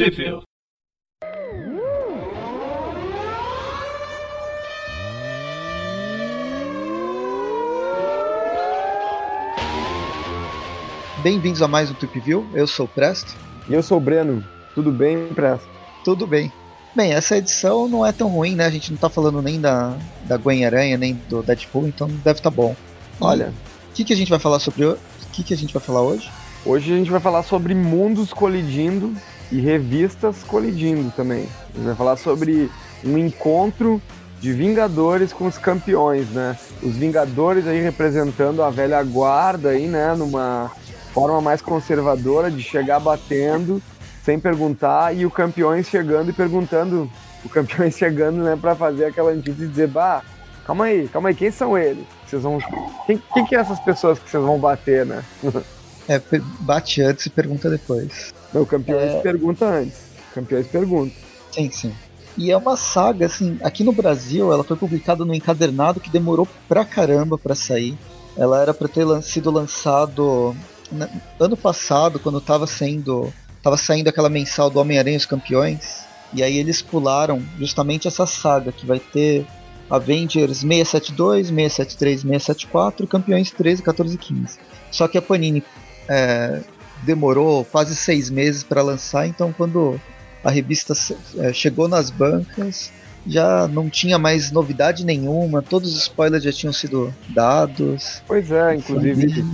Sheffield. Bem-vindos a mais um Trip View. Eu sou o Presto. E eu sou o Breno. Tudo bem, Presto? Tudo bem. Bem, essa edição não é tão ruim, né? A gente não tá falando nem da, da Gwen Aranha, nem do Deadpool, então deve estar tá bom. Olha, o que, que a gente vai falar sobre o que, que a gente vai falar hoje? Hoje a gente vai falar sobre mundos colidindo e revistas colidindo também. A gente vai falar sobre um encontro de Vingadores com os campeões, né? Os Vingadores aí representando a velha guarda aí, né? Numa forma mais conservadora de chegar batendo sem perguntar e o campeões chegando e perguntando, o campeões chegando, né, para fazer aquela antítese e dizer, bah, calma aí, calma aí, quem são eles? Vocês vão, quem, quem que é essas pessoas que vocês vão bater, né? É, bate antes e pergunta depois. Não, o campeões é... pergunta antes. Campeões pergunta. Sim, sim. E é uma saga, assim, aqui no Brasil ela foi publicada no encadernado que demorou pra caramba pra sair. Ela era pra ter sido lançado ano passado, quando estava sendo tava saindo aquela mensal do Homem-Aranha e os Campeões, e aí eles pularam justamente essa saga que vai ter Avengers 672, 673, 674 e Campeões 13, 14 e 15. Só que a Panini é, demorou quase seis meses para lançar, então quando a revista é, chegou nas bancas, já não tinha mais novidade nenhuma, todos os spoilers já tinham sido dados. Pois é, inclusive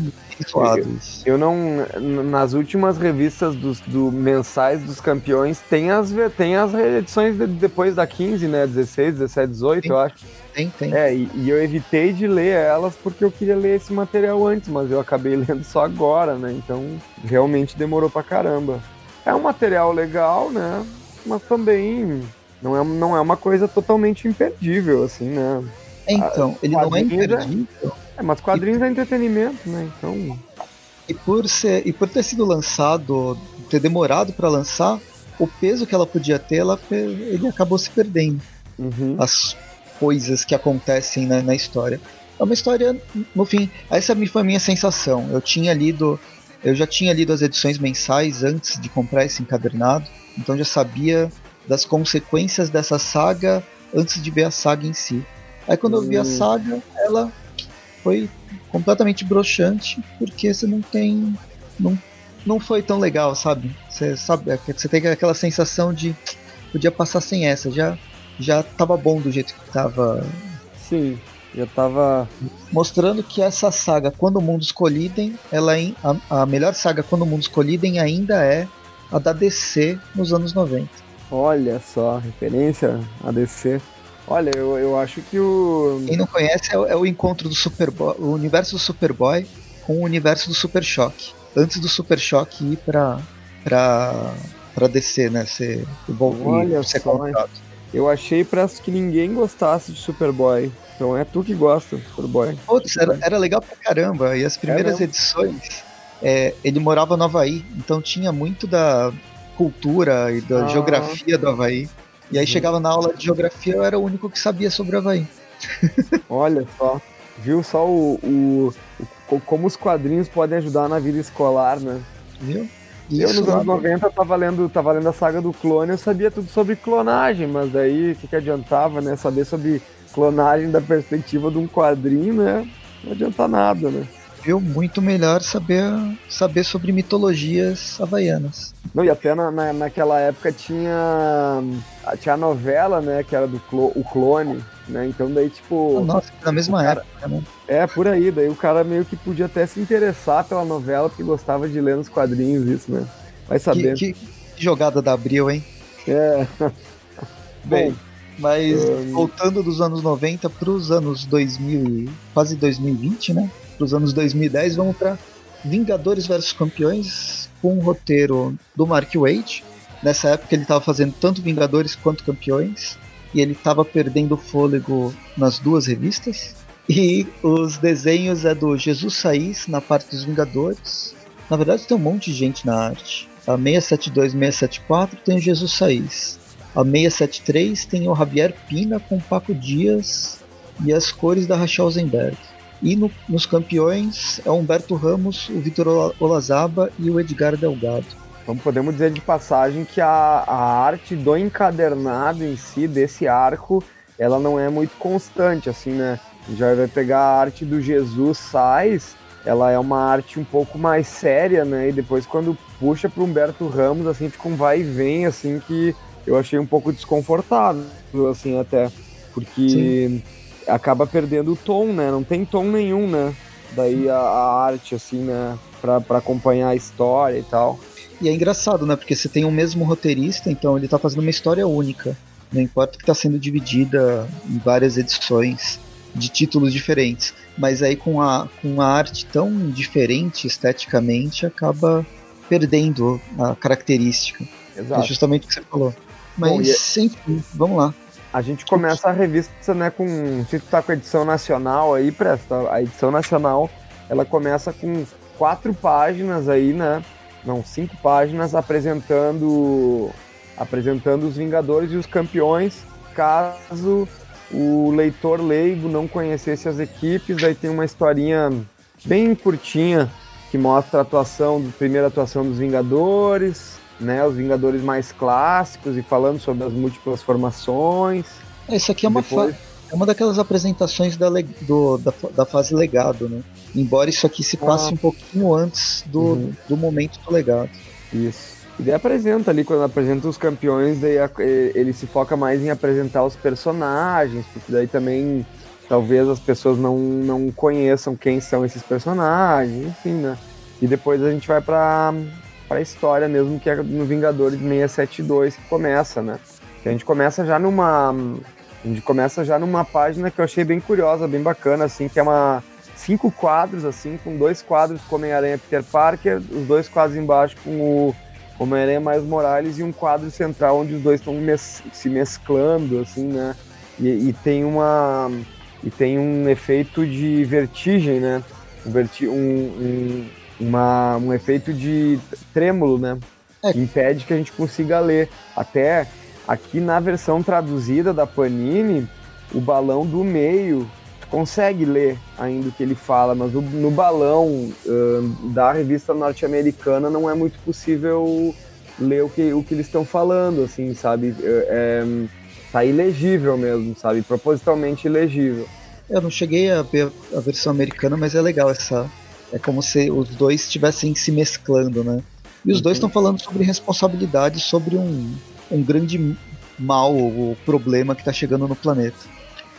eu não. Nas últimas revistas dos do, mensais dos campeões, tem as, tem as edições de, depois da 15, né? 16, 17, 18, tem, eu acho. Tem, tem. É, e, e, eu evitei de ler elas porque eu queria ler esse material antes, mas eu acabei lendo só agora, né? Então realmente demorou pra caramba. É um material legal, né? Mas também não é, não é uma coisa totalmente imperdível, assim, né? Então, ele não é imperdível. É, mas quadrinhos e... é entretenimento, né? Então. E por, ser, e por ter sido lançado, ter demorado para lançar, o peso que ela podia ter, ela, ele acabou se perdendo. Uhum. As coisas que acontecem na, na, história. É uma história, no fim, essa foi a minha sensação. Eu tinha lido, eu já tinha lido as edições mensais antes de comprar esse encadernado, então já sabia das consequências dessa saga antes de ver a saga em si. Aí quando eu vi a hum. saga, ela foi completamente broxante, porque você não tem. Não, não foi tão legal, sabe? Você sabe, é você tem aquela sensação de podia passar sem essa, já já tava bom do jeito que tava. Sim, já tava mostrando que essa saga quando mundos colidem, ela é a, a melhor saga quando mundos colidem ainda é a da DC nos anos 90. Olha só, referência a DC. Olha, eu, eu acho que o. Quem não conhece é o, é o encontro do Superboy, o universo do Superboy com o universo do Super Choque. Antes do Super Choque ir pra, pra, pra descer, né? Ser, Olha ser só, comprado. Eu achei pra que ninguém gostasse de Superboy. Então é tu que gosta do Superboy. Putz, era, era legal pra caramba. E as primeiras é edições, é, ele morava no Havaí, então tinha muito da cultura e da ah. geografia do Havaí. E aí chegava na aula de geografia, eu era o único que sabia sobre o Havaí. Olha só. Viu só o, o, o, como os quadrinhos podem ajudar na vida escolar, né? Viu? Eu, nos anos 90, tava lendo, tava lendo a saga do clone, eu sabia tudo sobre clonagem, mas daí o que, que adiantava, né? Saber sobre clonagem da perspectiva de um quadrinho, né? Não adianta nada, né? Viu? Muito melhor saber, saber sobre mitologias havaianas. Não, e até na, na, naquela época tinha, tinha a novela, né, que era do clo, o clone, né? Então daí, tipo. Nossa, na mesma cara, época, né? É, por aí. Daí o cara meio que podia até se interessar pela novela, porque gostava de ler nos quadrinhos, isso, né? Vai saber. Que, que, jogada da Abril, hein? É. Bom, mas um... voltando dos anos 90 para os anos 2000, quase 2020, né? Para os anos 2010, vamos para Vingadores vs Campeões, com um roteiro do Mark Waid. Nessa época ele estava fazendo tanto Vingadores quanto Campeões, e ele estava perdendo fôlego nas duas revistas. E os desenhos é do Jesus Saiz na parte dos Vingadores. Na verdade tem um monte de gente na arte. A 672 674 tem o Jesus Saiz. A 673 tem o Javier Pina com Paco Dias e as cores da Rachel Zenberg. E no, nos campeões é o Humberto Ramos, o Vitor Olazaba e o Edgar Delgado. Então podemos dizer de passagem que a, a arte do encadernado em si, desse arco, ela não é muito constante, assim, né? Já vai pegar a arte do Jesus Sais, ela é uma arte um pouco mais séria, né? E depois quando puxa para Humberto Ramos, assim, fica um vai e vem, assim, que eu achei um pouco desconfortável, assim, até. Porque Sim. Acaba perdendo o tom, né? Não tem tom nenhum, né? Daí a, a arte, assim, né? Para acompanhar a história e tal. E é engraçado, né? Porque você tem o mesmo roteirista, então ele tá fazendo uma história única. Não importa que tá sendo dividida em várias edições de títulos diferentes. Mas aí com a, com a arte tão diferente esteticamente, acaba perdendo a característica. Exato. É justamente o que você falou. Mas, Bom, é... enfim, vamos lá. A gente começa a revista, né, com... Se tu tá com a edição nacional aí, presta, a edição nacional, ela começa com quatro páginas aí, né, não, cinco páginas apresentando apresentando os Vingadores e os campeões, caso o leitor leigo não conhecesse as equipes, aí tem uma historinha bem curtinha que mostra a atuação, a primeira atuação dos Vingadores, né, os Vingadores mais clássicos e falando sobre as múltiplas formações. Isso aqui é uma, Depois... é uma daquelas apresentações da, do, da, da fase legado, né? Embora isso aqui se passe ah. um pouquinho antes do, uhum. do momento do legado. Isso. E daí apresenta ali, quando apresenta os campeões, daí ele se foca mais em apresentar os personagens, porque daí também talvez as pessoas não, não conheçam quem são esses personagens, enfim, né? E depois a gente vai pra, pra história mesmo, que é no Vingadores 672 que começa, né? Que a gente começa já numa. A gente começa já numa página que eu achei bem curiosa, bem bacana, assim, que é uma cinco quadros, assim, com dois quadros com Homem-Aranha Peter Parker, os dois quadros embaixo com o Homem-Aranha mais Morales e um quadro central onde os dois estão mes se mesclando, assim, né? E, e, tem uma e tem um efeito de vertigem, né? Um, um, uma, um efeito de trêmulo, né? É. Que impede que a gente consiga ler. Até aqui na versão traduzida da Panini, o balão do meio consegue ler ainda o que ele fala, mas no, no balão uh, da revista norte-americana não é muito possível ler o que, o que eles estão falando, assim, sabe? É, é, tá ilegível mesmo, sabe? Propositalmente ilegível. Eu não cheguei a ver a versão americana, mas é legal essa. É como se os dois estivessem se mesclando, né? E os uhum. dois estão falando sobre responsabilidade, sobre um, um grande mal ou problema que está chegando no planeta.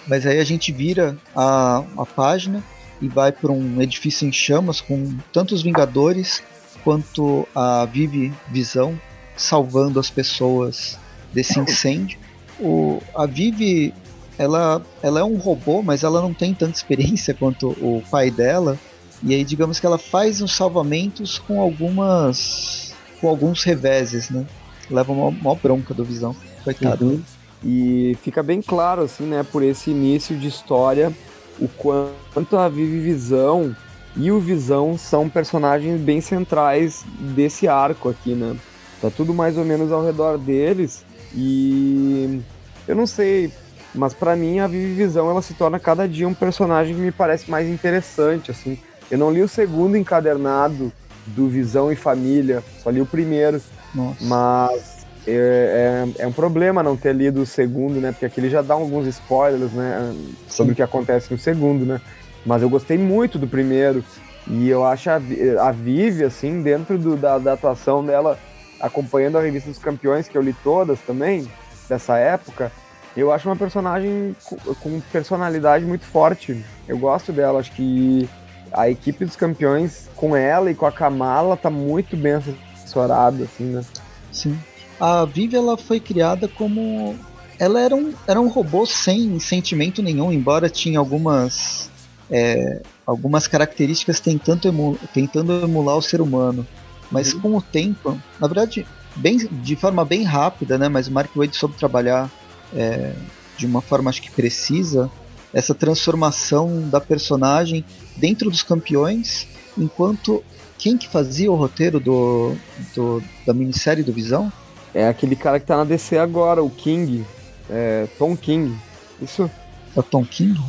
Mas aí a gente vira a, a página e vai para um edifício em chamas com tanto os Vingadores quanto a Vive Visão salvando as pessoas desse incêndio. O, a Vive ela, ela é um robô, mas ela não tem tanta experiência quanto o pai dela. E aí, digamos que ela faz os salvamentos com algumas. com alguns reveses, né? Leva uma, uma bronca do Visão, coitado. Uhum. E fica bem claro, assim, né, por esse início de história, o quanto a Vivi Visão e o Visão são personagens bem centrais desse arco aqui, né? Tá tudo mais ou menos ao redor deles e eu não sei, mas para mim a Vivi Visão ela se torna cada dia um personagem que me parece mais interessante, assim. Eu não li o segundo encadernado do Visão e Família, só li o primeiro. Nossa. Mas é, é, é, um problema não ter lido o segundo, né? Porque aquele já dá alguns spoilers, né? Sobre Sim. o que acontece no segundo, né? Mas eu gostei muito do primeiro. E eu acho a, a Vivi, assim, dentro do, da, da atuação dela, acompanhando a revista dos campeões, que eu li todas também, dessa época, eu acho uma personagem com, com personalidade muito forte. Eu gosto dela, acho que a equipe dos campeões, com ela e com a Kamala, tá muito bem assessorada, assim, né? Sim a Vivi ela foi criada como ela era um, era um robô sem sentimento nenhum, embora tinha algumas é, algumas características tentando, emu, tentando emular o ser humano. Mas uhum. com o tempo, na verdade, bem, de forma bem rápida, né? Mas o Mark Wade soube trabalhar é, de uma forma acho que precisa essa transformação da personagem dentro dos campeões, enquanto quem que fazia o roteiro do, do da minissérie do Visão é aquele cara que tá na DC agora, o King. É, Tom King. Isso? É o Tom King?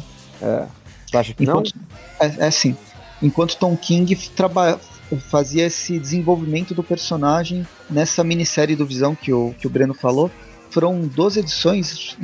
É. Você acha que Enquanto, não? É, é sim. Enquanto Tom King traba, fazia esse desenvolvimento do personagem nessa minissérie do Visão que o, que o Breno falou. Foram 12 edições,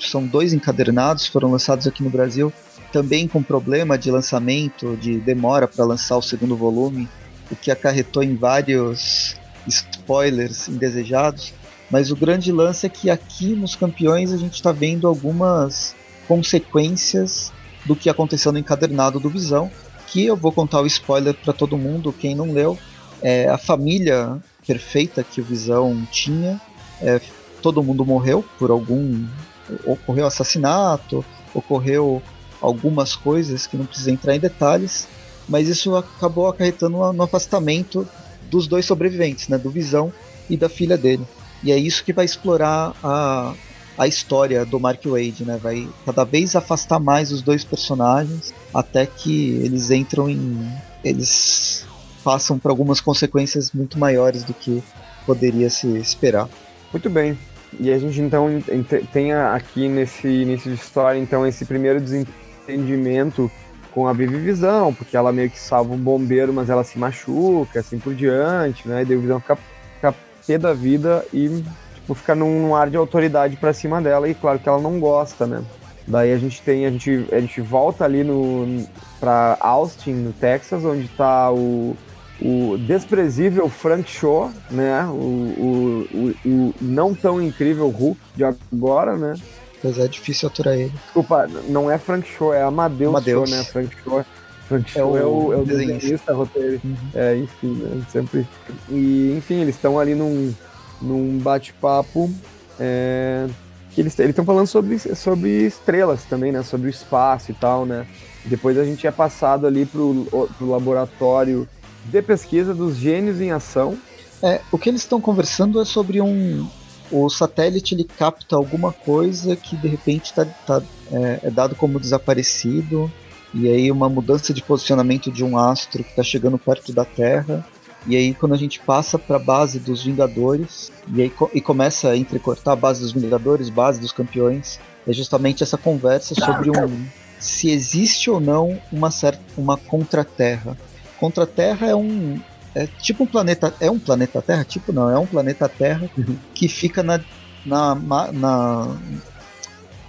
são dois encadernados, foram lançados aqui no Brasil, também com problema de lançamento, de demora para lançar o segundo volume, o que acarretou em vários spoilers indesejados. Mas o grande lance é que aqui nos campeões a gente está vendo algumas consequências do que aconteceu no encadernado do Visão, que eu vou contar o spoiler para todo mundo, quem não leu, é a família perfeita que o Visão tinha, é, todo mundo morreu por algum ocorreu assassinato, ocorreu algumas coisas que não precisa entrar em detalhes, mas isso acabou acarretando no afastamento dos dois sobreviventes, né, do Visão e da filha dele. E é isso que vai explorar a, a história do Mark Wade, né? Vai cada vez afastar mais os dois personagens até que eles entram em. Eles passam por algumas consequências muito maiores do que poderia se esperar. Muito bem. E a gente então tem aqui nesse início de história então esse primeiro desentendimento com a Vivi Visão, porque ela meio que salva um bombeiro, mas ela se machuca, assim por diante, né? E daí o Visão fica, fica pé da vida e tipo, fica num, num ar de autoridade para cima dela e claro que ela não gosta, né? Daí a gente tem, a gente, a gente volta ali no para Austin, no Texas, onde está o, o desprezível Frank Shaw, né? O, o, o, o, não tão incrível Hulk de agora, né? Pois é, difícil aturar ele. Desculpa, não é Frank Shaw, é Amadeus, Amadeus. Shaw, né? Frank Shaw. Frank Shaw é o, é o, é o desenhista, roteiro. Uhum. É, enfim, né? Sempre. E, enfim, eles estão ali num num bate-papo é, que eles estão falando sobre, sobre estrelas também, né? Sobre o espaço e tal, né? Depois a gente é passado ali pro, pro laboratório de pesquisa dos gênios em ação. É, o que eles estão conversando é sobre um. O satélite ele capta alguma coisa que de repente tá, tá é, é dado como desaparecido, e aí uma mudança de posicionamento de um astro que está chegando perto da Terra e aí quando a gente passa para a base dos Vingadores e aí e começa a entrecortar a base dos Vingadores, base dos campeões, é justamente essa conversa sobre um se existe ou não uma certa uma contraterra. Contraterra é um é tipo um planeta é um planeta Terra, tipo não, é um planeta Terra uhum. que fica na na, na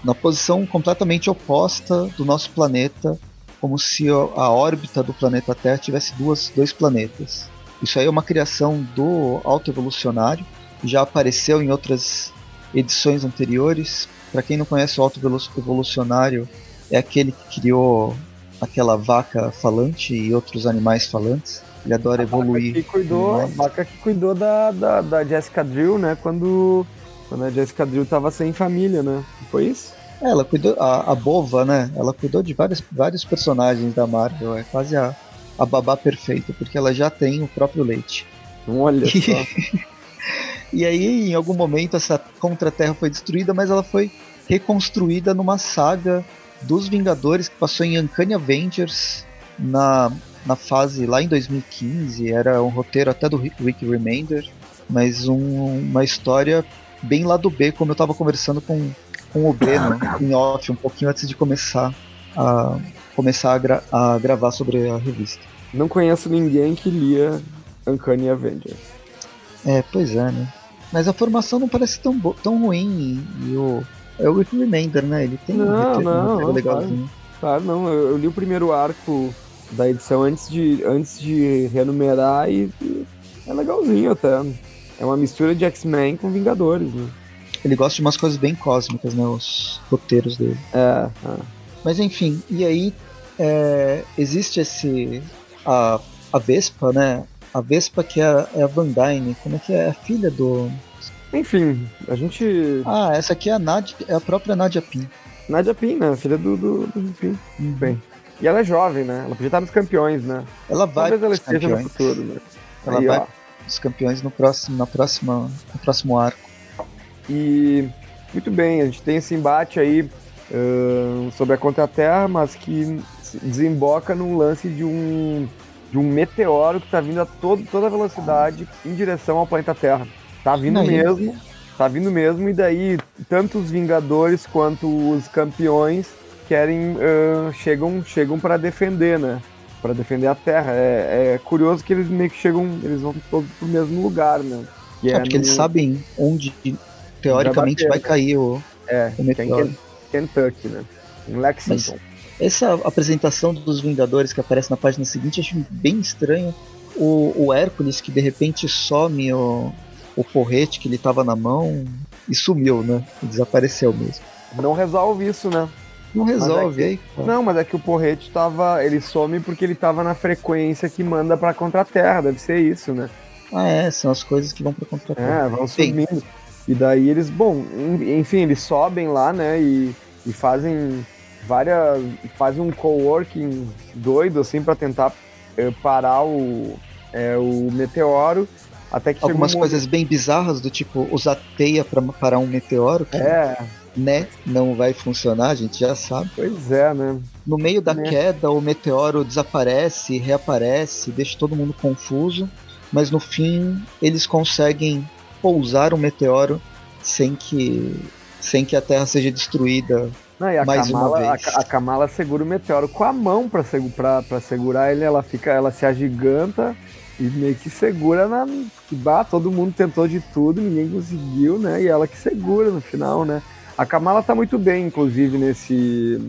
na posição completamente oposta do nosso planeta, como se a órbita do planeta Terra tivesse duas, dois planetas. Isso aí é uma criação do Alto Evolucionário, já apareceu em outras edições anteriores. Para quem não conhece o Alto Evolucionário, é aquele que criou aquela vaca falante e outros animais falantes. Ele adora a evoluir. Vaca que cuidou, a vaca que cuidou da, da, da Jessica Drill, né? Quando, quando a Jessica Drill tava sem família, né? Foi isso? É, ela cuidou, a, a Bova, né? Ela cuidou de vários, vários personagens da Marvel. É quase a, a babá perfeita, porque ela já tem o próprio leite. Olha e... só. e aí, em algum momento, essa contra-terra foi destruída, mas ela foi reconstruída numa saga dos Vingadores que passou em Uncanny Avengers na, na fase lá em 2015. Era um roteiro até do Rick Remender, mas um, uma história bem lá do B, como eu estava conversando com, com o Breno em off um pouquinho antes de começar a começar a, gra a gravar sobre a revista. Não conheço ninguém que lia Uncanny Avengers. É, pois é, né? Mas a formação não parece tão, tão ruim e, o. É o Rick Remender, né? Ele tem não, um não, não, legalzinho. Claro, claro, não. Eu, eu, li o primeiro arco da edição antes de, antes de renumerar e, e é legalzinho até. É uma mistura de X-Men com Vingadores, né? Ele gosta de umas coisas bem cósmicas, né? Os roteiros dele. É, é. Mas enfim, e aí é, existe esse. A, a Vespa, né? A Vespa que é a, é a Van Dyne, como é que é? A filha do. Enfim, a gente. Ah, essa aqui é a Nadia, é a própria Nadia Pin. Nadia Pin, né? Filha do, do, do Pin. Uhum. Bem. E ela é jovem, né? Ela podia estar nos campeões, né? Ela vai Talvez ela esteja campeões. no futuro, né? Ela Aí, vai ó. nos campeões no próximo, na próxima, no próximo arco. E muito bem, a gente tem esse embate aí uh, sobre a Contra-Terra, mas que desemboca num lance de um, de um meteoro que está vindo a todo, toda velocidade em direção ao planeta Terra. Tá vindo mesmo, tá vindo mesmo, e daí tanto os Vingadores quanto os campeões querem uh, chegam chegam para defender, né? para defender a Terra. É, é, curioso que eles meio que chegam, eles vão todos pro mesmo lugar, né? Que é, é porque no... eles sabem onde teoricamente vai, bater, vai cair o, é, o meteoro. É em Kentucky, né? Em Lexington. Mas essa apresentação dos Vingadores que aparece na página seguinte eu acho bem estranho. O, o Hércules que de repente some o, o porrete que ele tava na mão e sumiu, né? Desapareceu mesmo. Não resolve isso, né? Não resolve, é que, aí. Não, mas é que o porrete tava. Ele some porque ele tava na frequência que manda pra contra-terra, deve ser isso, né? Ah, é, são as coisas que vão pra contra-terra. É, vão subindo. E daí eles, bom, enfim, eles sobem lá, né? E, e fazem várias. fazem um coworking doido, assim, para tentar é, parar o, é, o meteoro. Até que Algumas um coisas bem bizarras, do tipo usar teia para parar um meteoro. É, né, não vai funcionar, a gente já sabe. Pois é, né? No meio da né? queda, o meteoro desaparece, reaparece, deixa todo mundo confuso, mas no fim eles conseguem pousar o um meteoro sem que sem que a Terra seja destruída não, mais Kamala, uma vez. A, a, Kamala segura o meteoro com a mão para pra segurar ele, ela fica, ela se agiganta e meio que segura na. Bah, todo mundo tentou de tudo, ninguém conseguiu, né? E ela que segura no final, né? A Kamala tá muito bem, inclusive, nesse,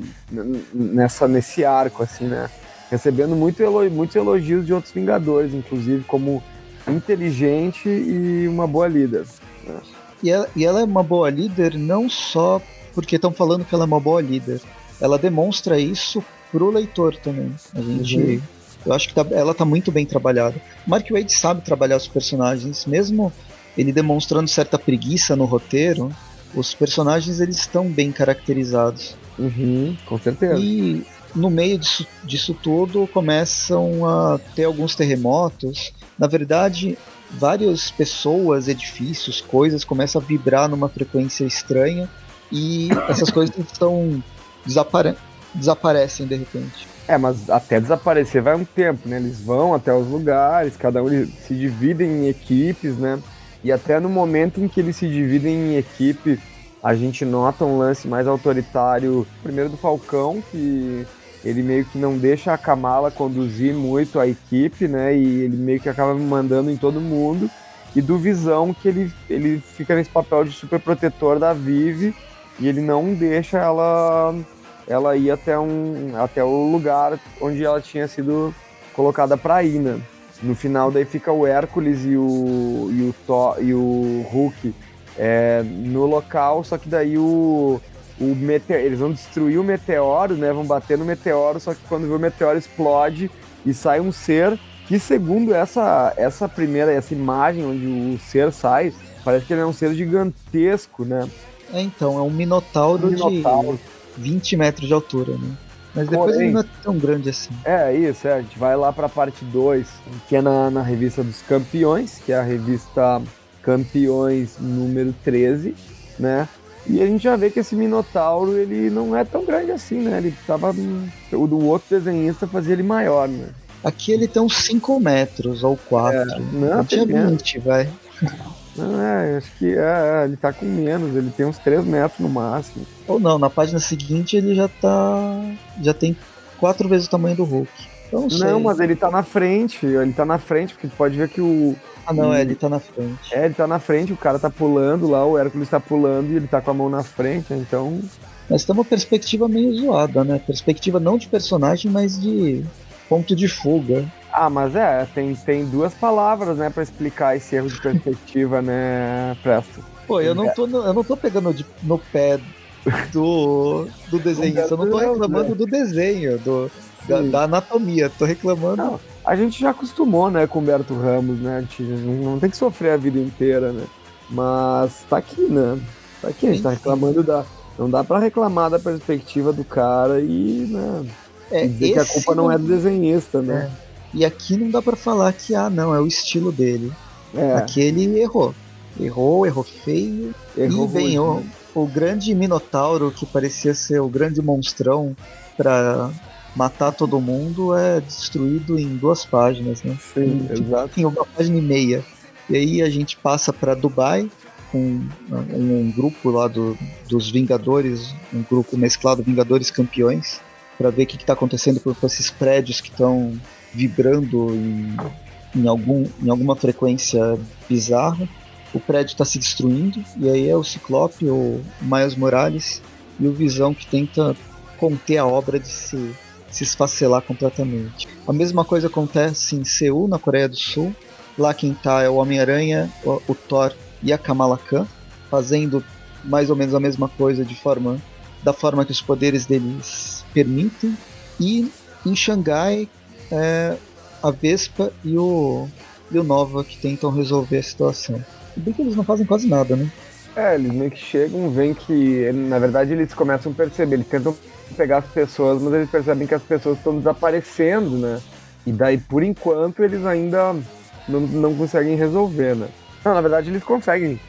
nessa, nesse arco, assim, né? Recebendo muito muitos elogios de outros Vingadores, inclusive, como inteligente e uma boa líder. Né? E, ela, e ela é uma boa líder não só porque estão falando que ela é uma boa líder, ela demonstra isso pro leitor também. A gente. Uhum. Eu acho que tá, ela tá muito bem trabalhada. Mark Wade sabe trabalhar os personagens, mesmo ele demonstrando certa preguiça no roteiro, os personagens eles estão bem caracterizados. Uhum, com certeza. E no meio disso, disso tudo começam a ter alguns terremotos. Na verdade, várias pessoas, edifícios, coisas começam a vibrar numa frequência estranha e essas coisas estão desapare desaparecem de repente. É, mas até desaparecer vai um tempo, né? Eles vão até os lugares, cada um se dividem em equipes, né? E até no momento em que eles se dividem em equipe, a gente nota um lance mais autoritário, primeiro do Falcão, que ele meio que não deixa a Kamala conduzir muito a equipe, né? E ele meio que acaba mandando em todo mundo. E do Visão, que ele, ele fica nesse papel de super protetor da Vive e ele não deixa ela ela ir até, um, até o lugar onde ela tinha sido colocada para ir, né? No final daí fica o Hércules e o, e o, Thor, e o Hulk é, no local, só que daí o, o meteoro, eles vão destruir o meteoro, né? Vão bater no meteoro, só que quando o meteoro explode e sai um ser que segundo essa essa primeira essa imagem onde o ser sai, parece que ele é um ser gigantesco, né? É, então, é um minotauro, um minotauro. de 20 metros de altura, né? Mas depois Porém, ele não é tão grande assim. É, isso, é. A gente vai lá para a parte 2, que é na, na revista dos campeões, que é a revista Campeões número 13, né? E a gente já vê que esse Minotauro, ele não é tão grande assim, né? Ele tava. O do outro desenhista fazia ele maior, né? Aqui ele tem uns 5 metros ou 4. É, não, tinha 20, vai. Não, é, acho que é, ele tá com menos, ele tem uns 3 metros no máximo. Ou não, na página seguinte ele já tá. já tem quatro vezes o tamanho do Hulk. Então, não, não mas ele tá na frente, ele tá na frente, porque pode ver que o. Ah não, é, ele tá na frente. É, ele tá na frente, o cara tá pulando lá, o Hércules tá pulando e ele tá com a mão na frente, então. Mas tem uma perspectiva meio zoada, né? Perspectiva não de personagem, mas de ponto de fuga. Ah, mas é, tem, tem duas palavras, né, para explicar esse erro de perspectiva, né, Presto? Pô, eu não tô, no, eu não tô pegando de, no pé do, do desenhista, eu não tô reclamando do desenho, do, da, da, anatomia, tô reclamando. Não, a gente já acostumou, né, com o Humberto Ramos, né, a gente não, tem que sofrer a vida inteira, né, mas tá aqui, né, tá aqui, a gente tá reclamando da... Não dá para reclamar da perspectiva do cara e, né, é, dizer que a culpa não é do desenhista, né. É. E aqui não dá para falar que, ah, não, é o estilo dele. É. Aqui ele errou. Errou, errou feio. Errou e bem, o, o grande Minotauro, que parecia ser o grande monstrão para matar todo mundo, é destruído em duas páginas, né? Sim, em, exato. Em uma página e meia. E aí a gente passa para Dubai, com um, um, grupo lá do, dos Vingadores, um grupo mesclado Vingadores Campeões, para ver o que está acontecendo com esses prédios que estão vibrando em, em, algum, em alguma frequência bizarra. O prédio está se destruindo, e aí é o Ciclope, o Miles Morales e o Visão que tenta conter a obra de se, se esfacelar completamente. A mesma coisa acontece em Seul, na Coreia do Sul. Lá quem está é o Homem-Aranha, o, o Thor e a Kamala Khan, fazendo mais ou menos a mesma coisa de forma da forma que os poderes deles permitem. E em Xangai, é, a Vespa e o, e o Nova que tentam resolver a situação. E bem que eles não fazem quase nada, né? É, eles meio que chegam, veem que, na verdade, eles começam a perceber, eles tentam pegar as pessoas, mas eles percebem que as pessoas estão desaparecendo, né? E daí, por enquanto, eles ainda não, não conseguem resolver, né? Não, na verdade, eles conseguem.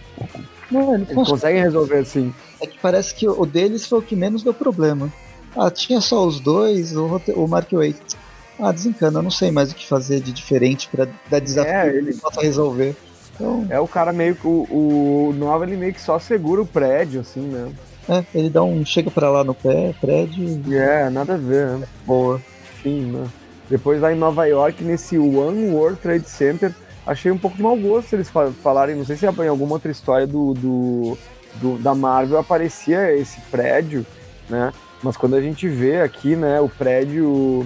Não, eles, eles conseguem resolver, sim. É que parece que o deles foi o que menos deu problema. Ah, tinha só os dois, o, o Mark Waite. Ah, desencana, eu não sei mais o que fazer de diferente para dar desafio é, ele possa resolver. Então... É o cara meio que. O, o Nova ele meio que só segura o prédio, assim, né? É, ele dá um. chega para lá no pé, prédio. É, nada a ver, né? Boa. Enfim, né? Depois lá em Nova York, nesse One World Trade Center, achei um pouco de mau gosto eles falarem. Não sei se em alguma outra história do, do, do da Marvel aparecia esse prédio, né? Mas quando a gente vê aqui, né, o prédio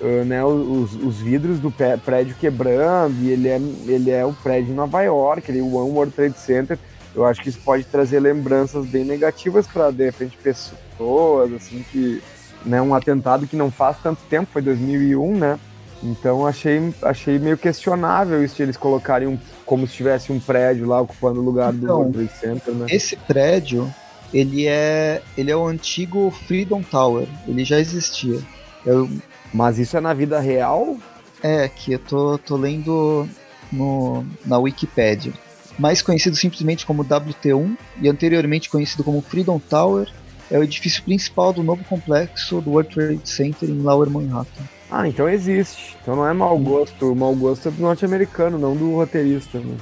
uh, né, os, os, vidros do prédio quebrando, e ele é, ele é o prédio em Nova York, ele é o One World Trade Center. Eu acho que isso pode trazer lembranças bem negativas para, de repente, pessoas, assim, que. Né, um atentado que não faz tanto tempo, foi 2001, né? Então achei, achei meio questionável isso de eles colocarem um, como se tivesse um prédio lá ocupando o lugar então, do World Trade Center, né? Esse prédio, ele é, ele é o antigo Freedom Tower, ele já existia. Eu mas isso é na vida real? É, que eu tô, tô lendo no, na Wikipedia. Mais conhecido simplesmente como WT1 e anteriormente conhecido como Freedom Tower, é o edifício principal do novo complexo do World Trade Center em Lower Manhattan. Ah, então existe. Então não é mau gosto. O mau gosto é do norte-americano, não do roteirista. Né?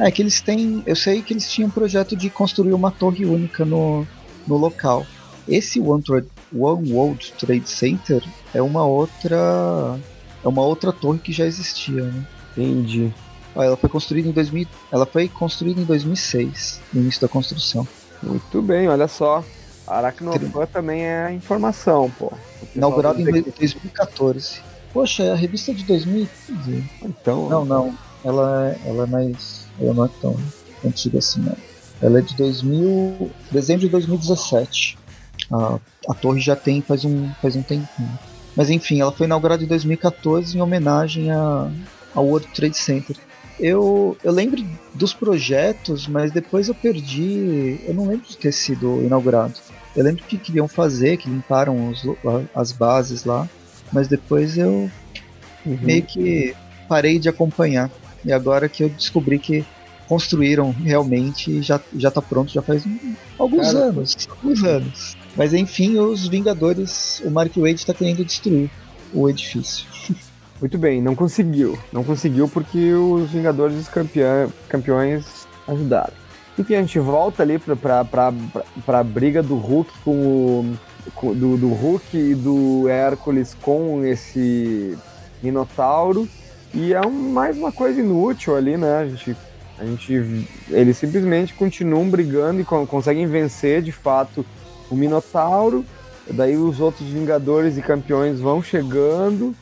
É que eles têm. Eu sei que eles tinham um projeto de construir uma torre única no, no local. Esse One, One World Trade Center é uma outra é uma outra torre que já existia, né? Entendi. Ah, ela foi construída em 2000, ela foi construída em 2006, no início da construção. Muito bem, olha só. Aracnofan também é informação, pô. Inaugurado em 2014. Poxa, é a revista de 2015. Então. Não, não. Ela, é, ela é mais. Ela não é tão antiga assim, não. Ela é de 2000. dezembro de 2017. A, a torre já tem faz um, faz um tempinho. Mas enfim, ela foi inaugurada em 2014 em homenagem a, ao World Trade Center. Eu, eu lembro dos projetos, mas depois eu perdi. Eu não lembro de ter sido inaugurado. Eu lembro que queriam fazer, que limparam os, as bases lá, mas depois eu uhum. meio que parei de acompanhar. E agora que eu descobri que construíram realmente e já, já tá pronto já faz um, alguns Cara, anos. Alguns anos. Mas enfim, os Vingadores, o Mark Wade está querendo destruir o edifício. Muito bem, não conseguiu. Não conseguiu porque os Vingadores os campeão, campeões ajudaram. Enfim, a gente volta ali pra, a briga do Hulk com o. Do, do Hulk e do Hércules com esse Minotauro. E é um, mais uma coisa inútil ali, né? A gente, a gente, eles simplesmente continuam brigando e conseguem vencer de fato o Minotauro, daí os outros Vingadores e Campeões vão chegando,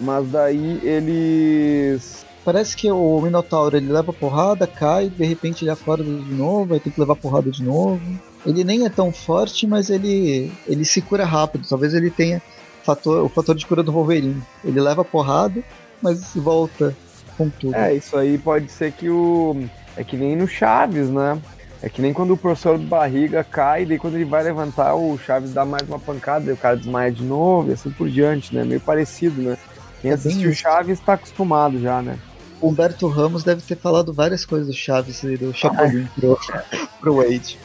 mas daí eles. Parece que o Minotauro ele leva porrada, cai, de repente ele acorda de novo, vai ter que levar porrada de novo. Ele nem é tão forte, mas ele, ele se cura rápido. Talvez ele tenha fator, o fator de cura do Wolverine. Ele leva porrada, mas volta com tudo. É, isso aí pode ser que o. É que nem no Chaves, né? É que nem quando o professor barriga cai, daí quando ele vai levantar, o Chaves dá mais uma pancada, e o cara desmaia de novo, e assim por diante, né? Meio parecido, né? Quem é assistiu Chaves tá acostumado já, né? Humberto Ramos deve ter falado várias coisas do Chaves e do Chapolin pro, pro Wade.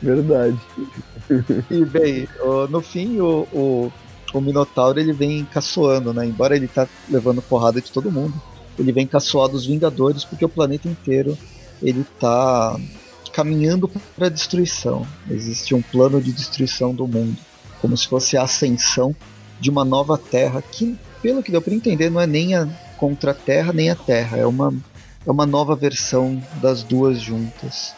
Verdade. E bem, no fim o, o, o Minotauro ele vem caçoando, né? Embora ele tá levando porrada de todo mundo, ele vem caçoar dos Vingadores porque o planeta inteiro ele tá caminhando para a destruição. Existe um plano de destruição do mundo. como se fosse a ascensão de uma nova Terra, que, pelo que deu para entender, não é nem a contra a Terra nem a Terra, é uma, é uma nova versão das duas juntas.